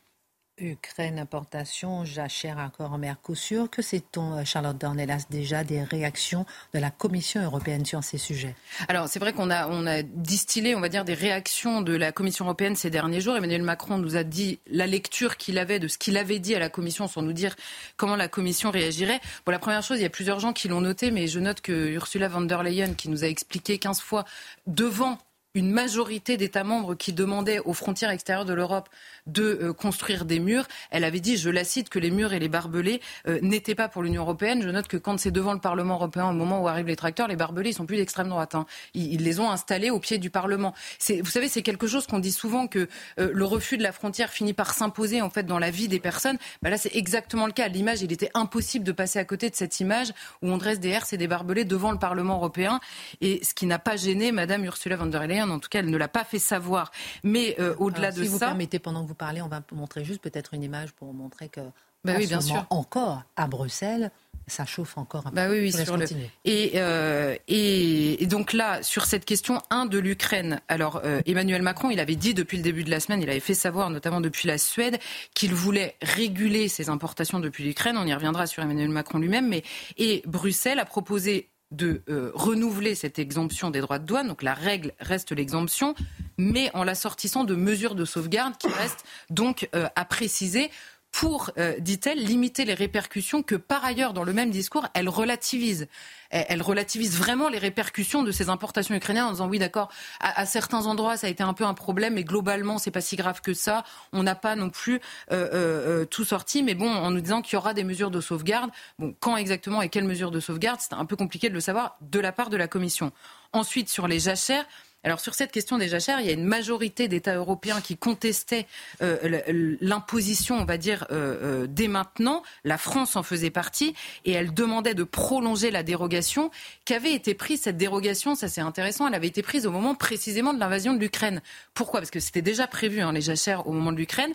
Ukraine, importation, jachère encore en Mercosur. Que sait-on, euh, Charlotte Dornelas, déjà des réactions de la Commission européenne sur ces sujets Alors, c'est vrai qu'on a, on a distillé, on va dire, des réactions de la Commission européenne ces derniers jours. Emmanuel Macron nous a dit la lecture qu'il avait de ce qu'il avait dit à la Commission sans nous dire comment la Commission réagirait. Bon, la première chose, il y a plusieurs gens qui l'ont noté, mais je note que Ursula von der Leyen, qui nous a expliqué 15 fois devant une majorité d'États membres qui demandaient aux frontières extérieures de l'Europe de euh, construire des murs. Elle avait dit, je la cite, que les murs et les barbelés euh, n'étaient pas pour l'Union européenne. Je note que quand c'est devant le Parlement européen, au moment où arrivent les tracteurs, les barbelés, ils sont plus d'extrême droite. Hein. Ils, les ont installés au pied du Parlement. Vous savez, c'est quelque chose qu'on dit souvent que euh, le refus de la frontière finit par s'imposer en fait dans la vie des personnes. Bah là, c'est exactement le cas. L'image, il était impossible de passer à côté de cette image où on dresse des herses et des barbelés devant le Parlement européen. Et ce qui n'a pas gêné Madame Ursula von der Leyen, en tout cas, elle ne l'a pas fait savoir. Mais au-delà de si ça, vous permettez, pendant que vous parlez, on va montrer juste peut-être une image pour montrer que bah oui, bien sûr. encore à Bruxelles, ça chauffe encore un bah peu. Oui, oui, sur le... Euh, et, et, donc là, sur cette question 1 de l'Ukraine, alors euh, Emmanuel Macron, il avait dit depuis le début de la semaine, il avait fait savoir, notamment depuis la Suède, qu'il voulait réguler ses importations depuis l'Ukraine. On y reviendra sur Emmanuel Macron lui-même. Mais et Bruxelles a proposé de euh, renouveler cette exemption des droits de douane. Donc la règle reste l'exemption, mais en l'assortissant de mesures de sauvegarde qui restent donc euh, à préciser pour, euh, dit-elle, limiter les répercussions que par ailleurs, dans le même discours, elle relativise. Elle, relativise vraiment les répercussions de ces importations ukrainiennes en disant oui, d'accord, à, certains endroits, ça a été un peu un problème, mais globalement, c'est pas si grave que ça. On n'a pas non plus euh, euh, tout sorti, mais bon, en nous disant qu'il y aura des mesures de sauvegarde. Bon, quand exactement et quelles mesures de sauvegarde, c'est un peu compliqué de le savoir de la part de la Commission. Ensuite, sur les jachères, alors sur cette question des jachères, il y a une majorité d'États européens qui contestaient euh, l'imposition, on va dire, euh, euh, dès maintenant. La France en faisait partie et elle demandait de prolonger la dérogation qu'avait été prise. Cette dérogation, ça c'est intéressant, elle avait été prise au moment précisément de l'invasion de l'Ukraine. Pourquoi? Parce que c'était déjà prévu hein, les jachères au moment de l'Ukraine.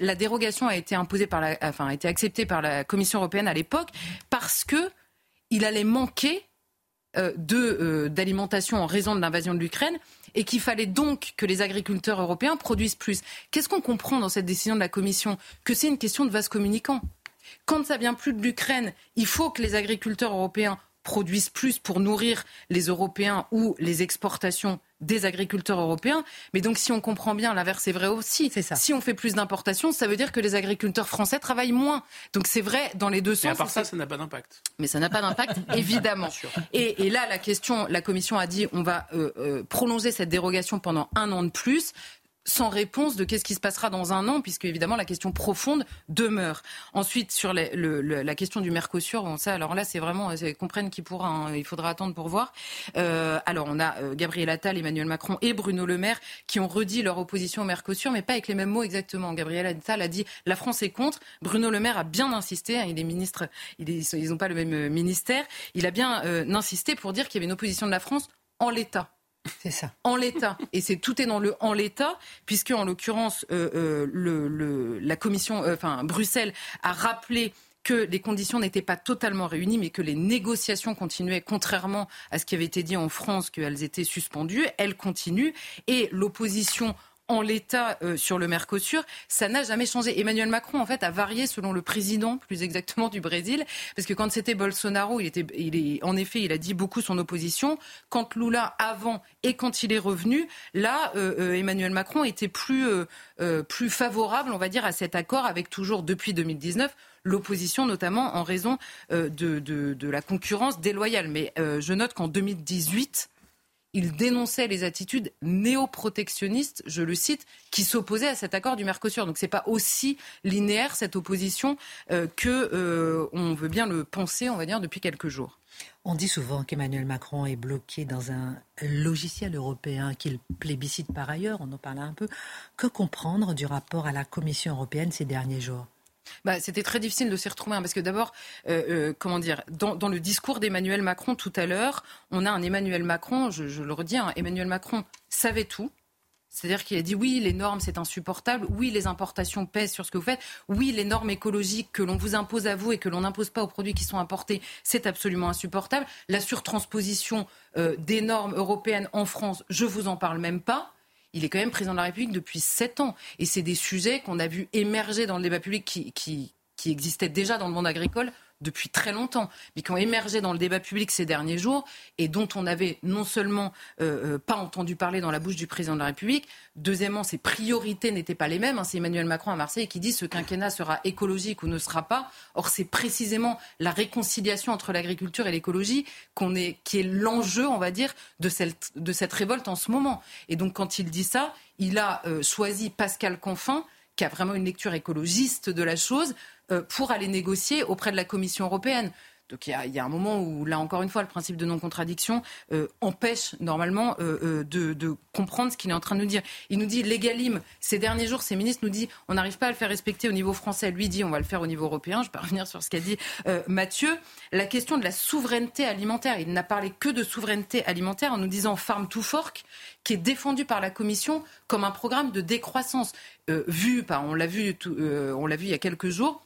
La dérogation a été imposée par la, enfin a été acceptée par la Commission européenne à l'époque parce que il allait manquer euh, euh, d'alimentation en raison de l'invasion de l'Ukraine et qu'il fallait donc que les agriculteurs européens produisent plus. Qu'est-ce qu'on comprend dans cette décision de la Commission? Que c'est une question de vase communicant. Quand ça vient plus de l'Ukraine, il faut que les agriculteurs européens produisent plus pour nourrir les Européens ou les exportations des agriculteurs européens. Mais donc, si on comprend bien, l'inverse est vrai aussi. C'est ça. Si on fait plus d'importations, ça veut dire que les agriculteurs français travaillent moins. Donc, c'est vrai dans les deux sens. Mais à part ça, ça n'a pas d'impact. Mais ça n'a pas d'impact, évidemment. Et, et, là, la question, la Commission a dit, on va euh, euh, prolonger cette dérogation pendant un an de plus sans réponse de qu'est-ce qui se passera dans un an, puisque évidemment la question profonde demeure. Ensuite, sur la question du Mercosur, bon, ça, alors là, c'est vraiment, comprennent qui pourra, hein, il faudra attendre pour voir. Euh, alors, on a euh, Gabriel Attal, Emmanuel Macron et Bruno Le Maire qui ont redit leur opposition au Mercosur, mais pas avec les mêmes mots exactement. Gabriel Attal a dit la France est contre. Bruno Le Maire a bien insisté, hein, il est ministre, ils n'ont pas le même euh, ministère, il a bien insisté pour dire qu'il y avait une opposition de la France en l'état C'est. En l'état. Et c'est tout est dans le en l'état, puisque en l'occurrence, euh, euh, le, la commission, euh, enfin Bruxelles a rappelé que les conditions n'étaient pas totalement réunies, mais que les négociations continuaient, contrairement à ce qui avait été dit en France, qu'elles étaient suspendues. Elles continuent et l'opposition en l'état euh, sur le Mercosur, ça n'a jamais changé. Emmanuel Macron, en fait, a varié selon le président, plus exactement du Brésil, parce que quand c'était Bolsonaro, il était, il est, en effet, il a dit beaucoup son opposition. Quand Lula avant et quand il est revenu, là, euh, euh, Emmanuel Macron était plus, plus favorable, on va dire, à cet accord, avec toujours depuis 2019 l'opposition, notamment en raison de, de, de, la concurrence déloyale. Mais je note qu'en 2018, il dénonçait les attitudes néo-protectionnistes, je le cite, qui s'opposaient à cet accord du Mercosur. Donc ce n'est pas aussi linéaire cette opposition euh, que euh, veut bien le penser, on va dire, depuis quelques jours. On dit souvent qu'Emmanuel Macron est bloqué dans un logiciel européen qu'il plébiscite par ailleurs, on en parlait un peu. Que comprendre du rapport à la Commission européenne ces derniers jours? Bah, C'était très difficile de s'y retrouver, hein, parce que d'abord, euh, euh, comment dire, dans, le discours d'Emmanuel Macron tout à l'heure, on a un Emmanuel Macron, je, je le redis, hein, Emmanuel Macron savait tout. C'est-à-dire qu'il a dit oui, les normes, c'est insupportable. Oui, les importations pèsent sur ce que vous faites. Oui, les normes écologiques que l'on vous impose à vous et que l'on n'impose pas aux produits qui sont importés, c'est absolument insupportable. La surtransposition euh, des normes européennes en France, je vous en parle même pas il est quand même président de la République depuis sept ans. Et c'est des sujets qu'on a vu émerger dans le débat public qui, qui, qui existaient déjà dans le monde agricole depuis très longtemps, mais qui ont émergé dans le débat public ces derniers jours et dont on n'avait non seulement euh, euh, pas entendu parler dans la bouche du président de la République, deuxièmement, ses priorités n'étaient pas les mêmes. Hein. C'est Emmanuel Macron à Marseille qui dit ce quinquennat sera écologique ou ne sera pas. Or, c'est précisément la réconciliation entre l'agriculture et l'écologie est, qui est l'enjeu, on va dire, de cette, de cette révolte en ce moment. Et donc, quand il dit ça, il a euh, choisi Pascal Canfin, qui a vraiment une lecture écologiste de la chose, pour aller négocier auprès de la Commission européenne. Donc il y, a, un moment où, là encore une fois, le principe de non-contradiction euh, empêche normalement euh, de, comprendre ce qu'il est en train de nous dire. Il nous dit l'égalim, ces derniers jours, ces ministres nous disent on n'arrive pas à le faire respecter au niveau français. Lui dit on va le faire au niveau européen. Je vais revenir sur ce qu'a dit Mathieu. La question de la souveraineté alimentaire, il n'a parlé que de souveraineté alimentaire en nous disant Farm to Fork, qui est défendu par la Commission comme un programme de décroissance. vu, on l'a vu, on l'a vu il y a quelques jours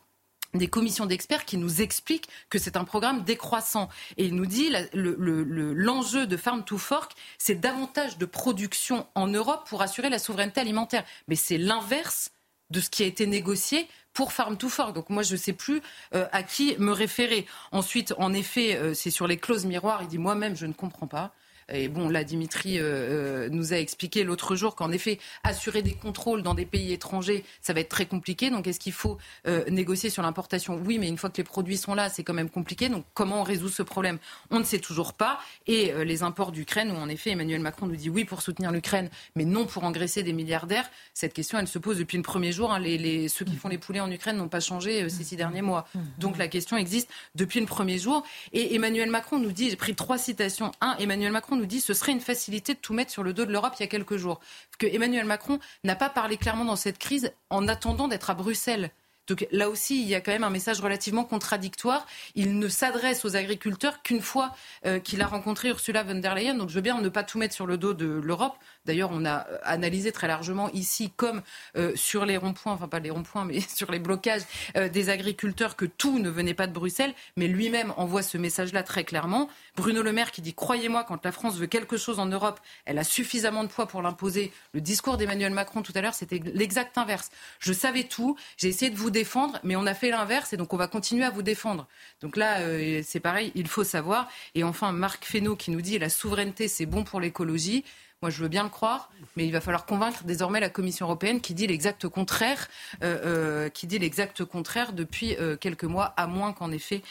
des commissions d'experts qui nous expliquent que c'est un programme décroissant. Et il nous dit l'enjeu le, de Farm to Fork, c'est davantage de production en Europe pour assurer la souveraineté alimentaire. Mais c'est l'inverse de ce qui a été négocié pour Farm to Fork. Donc moi, je ne sais plus euh, à qui me référer. Ensuite, en effet, euh, c'est sur les clauses miroirs. Il dit moi-même, je ne comprends pas. Et bon, là, Dimitri euh, euh, nous a expliqué l'autre jour qu'en effet, assurer des contrôles dans des pays étrangers, ça va être très compliqué. Donc, est-ce qu'il faut euh, négocier sur l'importation? Oui, mais une fois que les produits sont là, c'est quand même compliqué. Donc, comment on résout ce problème? On ne sait toujours pas. Et les imports d'Ukraine, où en effet, Emmanuel Macron nous dit oui pour soutenir l'Ukraine, mais non pour engraisser des milliardaires, cette question, elle se pose depuis le premier jour. Hein. Ceux qui font les poulets en Ukraine n'ont pas changé ces six derniers mois. Donc, la question existe depuis le premier jour. Et Emmanuel Macron nous dit, j'ai pris trois citations. Un, Emmanuel Macron dit ce serait une facilité de tout mettre sur le dos de l'Europe il y a quelques jours. que Emmanuel Macron n'a pas parlé clairement dans cette crise en attendant d'être à Bruxelles. Donc là aussi, il y a quand même un message relativement contradictoire. Il ne s'adresse aux agriculteurs qu'une fois euh, qu'il a rencontré Ursula von der Leyen. Donc je veux bien ne pas tout mettre sur le dos de l'Europe. D'ailleurs, on a euh, analysé très largement ici, comme euh, sur les ronds-points, enfin pas les ronds-points, mais sur les blocages des agriculteurs, que tout ne venait pas de Bruxelles. Mais lui-même envoie ce message-là très clairement. Bruno Le Maire qui dit Croyez-moi, quand la France veut quelque chose en Europe, elle a suffisamment de poids pour l'imposer. Le discours d'Emmanuel Macron tout à l'heure, c'était l'exact inverse. Je savais tout, j'ai essayé de vous défendre, mais on a fait l'inverse et donc on va continuer à vous défendre. Donc là, euh, c'est pareil, il faut savoir. Et enfin, Marc Fesneau qui nous dit la souveraineté, c'est bon pour l'écologie. Moi, je veux bien le croire, mais il va falloir convaincre désormais la Commission européenne qui dit l'exact contraire, euh, euh, qui dit l'exact contraire depuis quelques mois, à moins qu'en effet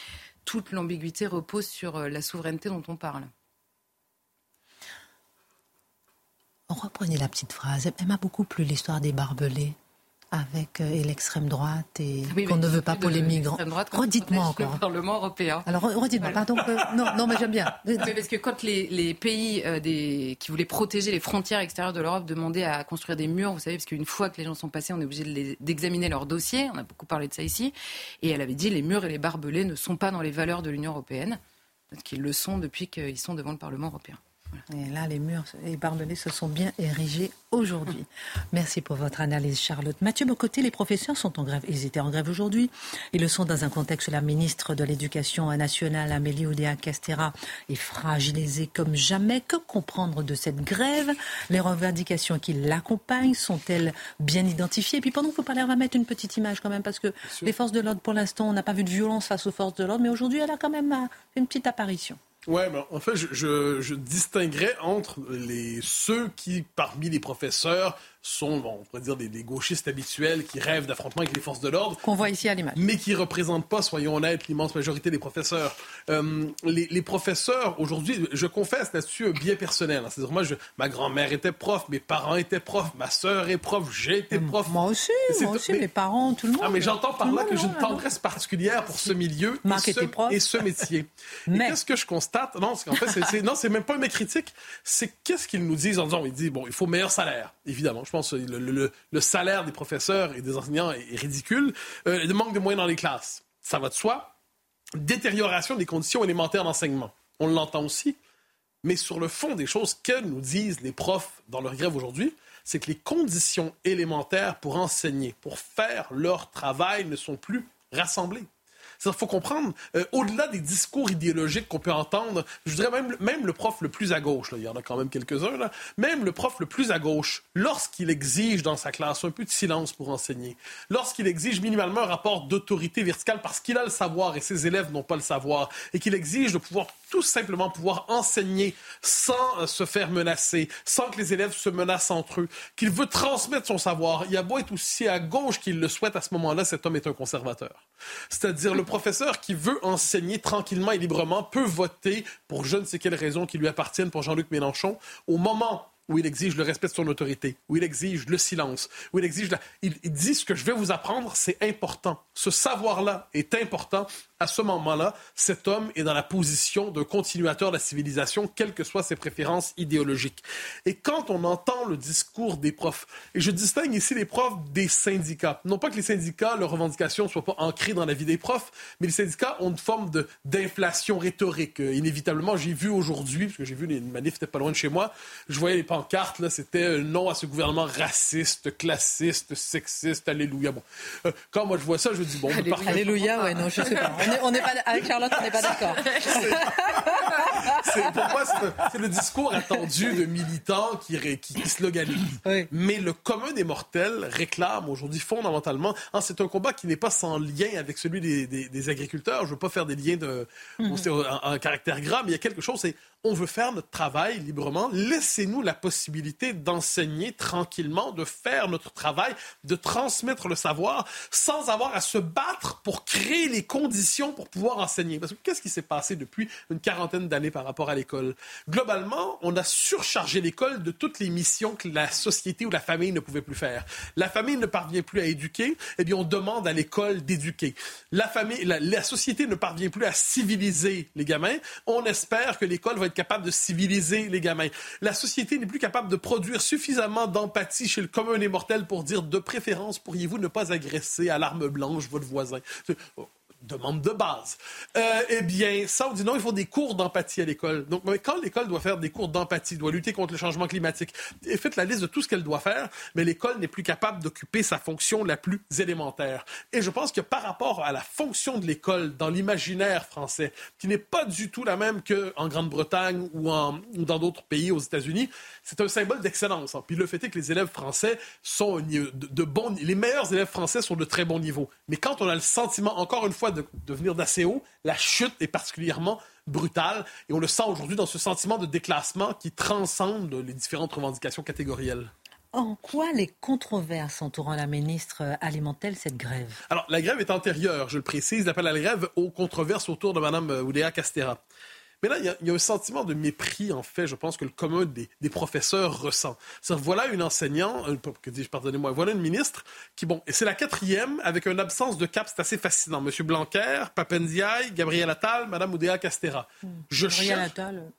toute l'ambiguïté repose sur la souveraineté dont on parle. Reprenez la petite phrase. Elle m'a beaucoup plu l'histoire des barbelés avec euh, l'extrême droite et qu'on ne veut pas pour les migrants. Redites-moi encore. Le Parlement européen. Alors redites-moi, pardon. non, non, mais j'aime bien. parce que quand les, pays euh, des, qui voulaient protéger les frontières extérieures de l'Europe demandaient à construire des murs, vous savez, parce qu'une fois que les gens sont passés, on est obligé d'examiner leur dossier. On a beaucoup parlé de ça ici. Et elle avait dit les murs et les barbelés ne sont pas dans les valeurs de l'Union européenne, qu'ils le sont depuis qu'ils sont devant le Parlement européen. Et là, les murs et barbelés se sont bien érigés aujourd'hui. Merci pour votre analyse, Charlotte. Mathieu Bocoté, les professeurs sont en grève. Ils étaient en grève aujourd'hui. Ils le sont dans un contexte où la ministre de l'Éducation nationale, Amélie Oudéa-Castera, est fragilisée comme jamais. Que comprendre de cette grève? Les revendications qui l'accompagnent sont-elles bien identifiées? Et puis pendant que vous parlez, on va mettre une petite image quand même, parce que les forces de l'ordre, pour l'instant, on n'a pas vu de violence face aux forces de l'ordre, mais aujourd'hui, elle a quand même euh, une petite apparition. Ouais, mais en fait, je, je, je distinguerais entre les, ceux qui, parmi les professeurs, sont, bon, on pourrait dire, des, des gauchistes habituels qui rêvent d'affrontements avec les forces de l'ordre. Qu'on voit ici à l'image. Mais qui ne représentent pas, soyons honnêtes, l'immense majorité des professeurs. Euh, les, les, professeurs, aujourd'hui, je confesse là-dessus un biais personnel. Hein? C'est-à-dire, moi, je, ma grand-mère était prof, mes parents étaient profs, ma sœur est prof, j'ai été prof. Moi aussi, moi aussi, mais... mes parents, tout le monde. Ah, mais j'entends par là que j'ai une tendresse particulière pour ce milieu et, ce, prof. et ce métier. mais... qu'est-ce que je constate? Non, c'est qu'en fait, c'est, non, c'est même pas mes critiques. C'est qu'est-ce qu'ils nous disent en disant, ils disent, bon, il faut meilleur salaire. Évidemment, je pense que le, salaire des professeurs et des enseignants est, est ridicule. Euh, le manque de moyens dans les classes, ça va de soi. Détérioration des conditions élémentaires d'enseignement, on l'entend aussi. Mais sur le fond des choses, que nous disent les profs dans leur grève aujourd'hui, c'est que les conditions élémentaires pour enseigner, pour faire leur travail, ne sont plus rassemblées. Il faut comprendre, euh, au-delà des discours idéologiques qu'on peut entendre, je dirais même, même le prof le plus à gauche, là, il y en a quand même quelques-uns, là, même le prof le plus à gauche, lorsqu'il exige dans sa classe un peu de silence pour enseigner, lorsqu'il exige minimalement un rapport d'autorité verticale parce qu'il a le savoir et ses élèves n'ont pas le savoir, et qu'il exige de pouvoir tout simplement pouvoir enseigner sans euh, se faire menacer, sans que les élèves se menacent entre eux, qu'il veut transmettre son savoir. Il y a beau être aussi à gauche qu'il le souhaite à ce moment-là, cet homme est un conservateur. C'est-à-dire le professeur qui veut enseigner tranquillement et librement peut voter pour je ne sais quelle raison qui lui appartienne pour Jean-Luc Mélenchon au moment où il exige le respect de son autorité, où il exige le silence, où il exige... La... Il, dit ce que je vais vous apprendre, c'est important. Ce savoir-là est important. À ce moment-là, cet homme est dans la position de continuateur de la civilisation, quelles que soient ses préférences idéologiques. Et quand on entend le discours des profs, et je distingue ici les profs des syndicats, non pas que les syndicats, leurs revendications ne soient pas ancrées dans la vie des profs, mais les syndicats ont une forme d'inflation rhétorique. Euh, inévitablement, j'ai vu aujourd'hui, parce que j'ai vu les manifs étaient pas loin de chez moi, je voyais les pancartes, là, c'était non à ce gouvernement raciste, classiste, sexiste, alléluia. Bon, euh, quand moi je vois ça, je dis bon, alléluia, alléluia ouais, non, je sais pas. On pas avec Charlotte, on n'est pas d'accord. C'est, pour moi, c'est, le discours attendu de militants qui, qui, qui sloganisent. Oui. Mais le commun des mortels réclame aujourd'hui fondamentalement. Hein, c'est un combat qui n'est pas sans lien avec celui des, des, des agriculteurs. Je ne veux pas faire des liens de, un, un, caractère grave, mais il y a quelque chose, c'est on veut faire notre travail librement. Laissez-nous la possibilité d'enseigner tranquillement, de faire notre travail, de transmettre le savoir sans avoir à se battre pour créer les conditions pour pouvoir enseigner. Parce que qu'est-ce qui s'est passé depuis une quarantaine d'années par rapport à l'école? Globalement, on a surchargé l'école de toutes les missions que la société ou la famille ne pouvait plus faire. La famille ne parvient plus à éduquer, eh bien, on demande à l'école d'éduquer. La famille, la société ne parvient plus à civiliser les gamins. On espère que l'école va être capable de civiliser les gamins. La société n'est plus capable de produire suffisamment d'empathie chez le commun des mortels pour dire de préférence pourriez-vous ne pas agresser à l'arme blanche votre voisin? Demande de base. Euh, eh bien, ça, on dit non, il faut des cours d'empathie à l'école. Donc, quand l'école doit faire des cours d'empathie, doit lutter contre le changement climatique, et faites la liste de tout ce qu'elle doit faire, mais l'école n'est plus capable d'occuper sa fonction la plus élémentaire. Et je pense que par rapport à la fonction de l'école dans l'imaginaire français, qui n'est pas du tout la même qu'en Grande-Bretagne ou, dans d'autres pays aux États-Unis, c'est un symbole d'excellence. Hein. Puis le fait est que les élèves français sont de, de bons... Les meilleurs élèves français sont de très bon niveau. Mais quand on a le sentiment, encore une fois, de, de venir d'assez haut, la chute est particulièrement brutale et on le sent aujourd'hui dans ce sentiment de déclassement qui transcende les différentes revendications catégorielles. En quoi les controverses entourant la ministre alimentent-elles cette grève? Alors, la grève est antérieure, je le précise, l'appel à la grève aux controverses autour de Mme Oudéa Castera. Mais là, il y, a, il y, a un sentiment de mépris, en fait, je pense que le commun des, des professeurs ressent. C'est-à-dire, voilà une enseignante, euh, que dis-je, pardonnez-moi, voilà une ministre qui, bon, et c'est la quatrième, avec une absence de cap, c'est assez fascinant. Monsieur Blanquer, Papendiaï, Gabriel Attal, Madame Oudéa Castera. Mmh. Je Gabriel cherche... Attal.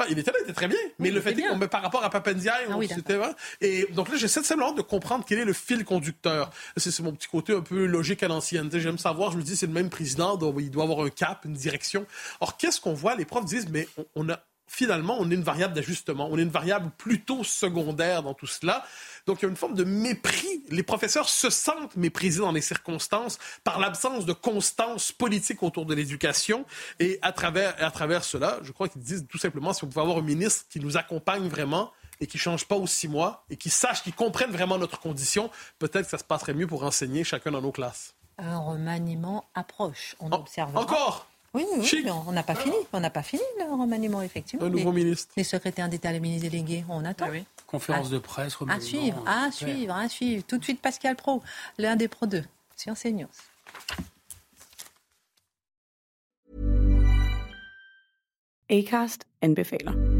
Ben, il était là, il était très bien. Mais oui, le fait est qu'on met par rapport à Papendiaï, ah, oui, c'était Et donc là, j'essaie simplement de comprendre quel est le fil conducteur. C'est mon petit côté un peu logique à l'ancienne. J'aime savoir, je me dis, c'est le même président, donc il doit avoir un cap, une direction. Or, qu'est-ce qu'on voit? Les profs disent, mais on, on a finalement, on est une variable d'ajustement, on est une variable plutôt secondaire dans tout cela. Donc, il y a une forme de mépris. Les professeurs se sentent méprisés dans les circonstances par l'absence de constance politique autour de l'éducation. Et à travers, à travers cela, je crois qu'ils disent tout simplement, si on pouvait avoir un ministre qui nous accompagne vraiment, et qui ne change pas aux six mois et qui sache, qui comprenne vraiment notre condition, peut-être que ça se passerait mieux pour enseigner chacun dans nos classes. Un remaniement approche. On observe. Encore oui, oui, on n'a pas fini. On n'a pas fini le remaniement, effectivement. Un nouveau ministre. Les secrétaires d'État, les ministres délégués, on attend. Ah oui. Conférence de presse, remaniement. À suivre, à suivre, à suivre. Tout de suite, Pascal Pro, l'un des Pro 2, sur CNews. Acast anbefaler.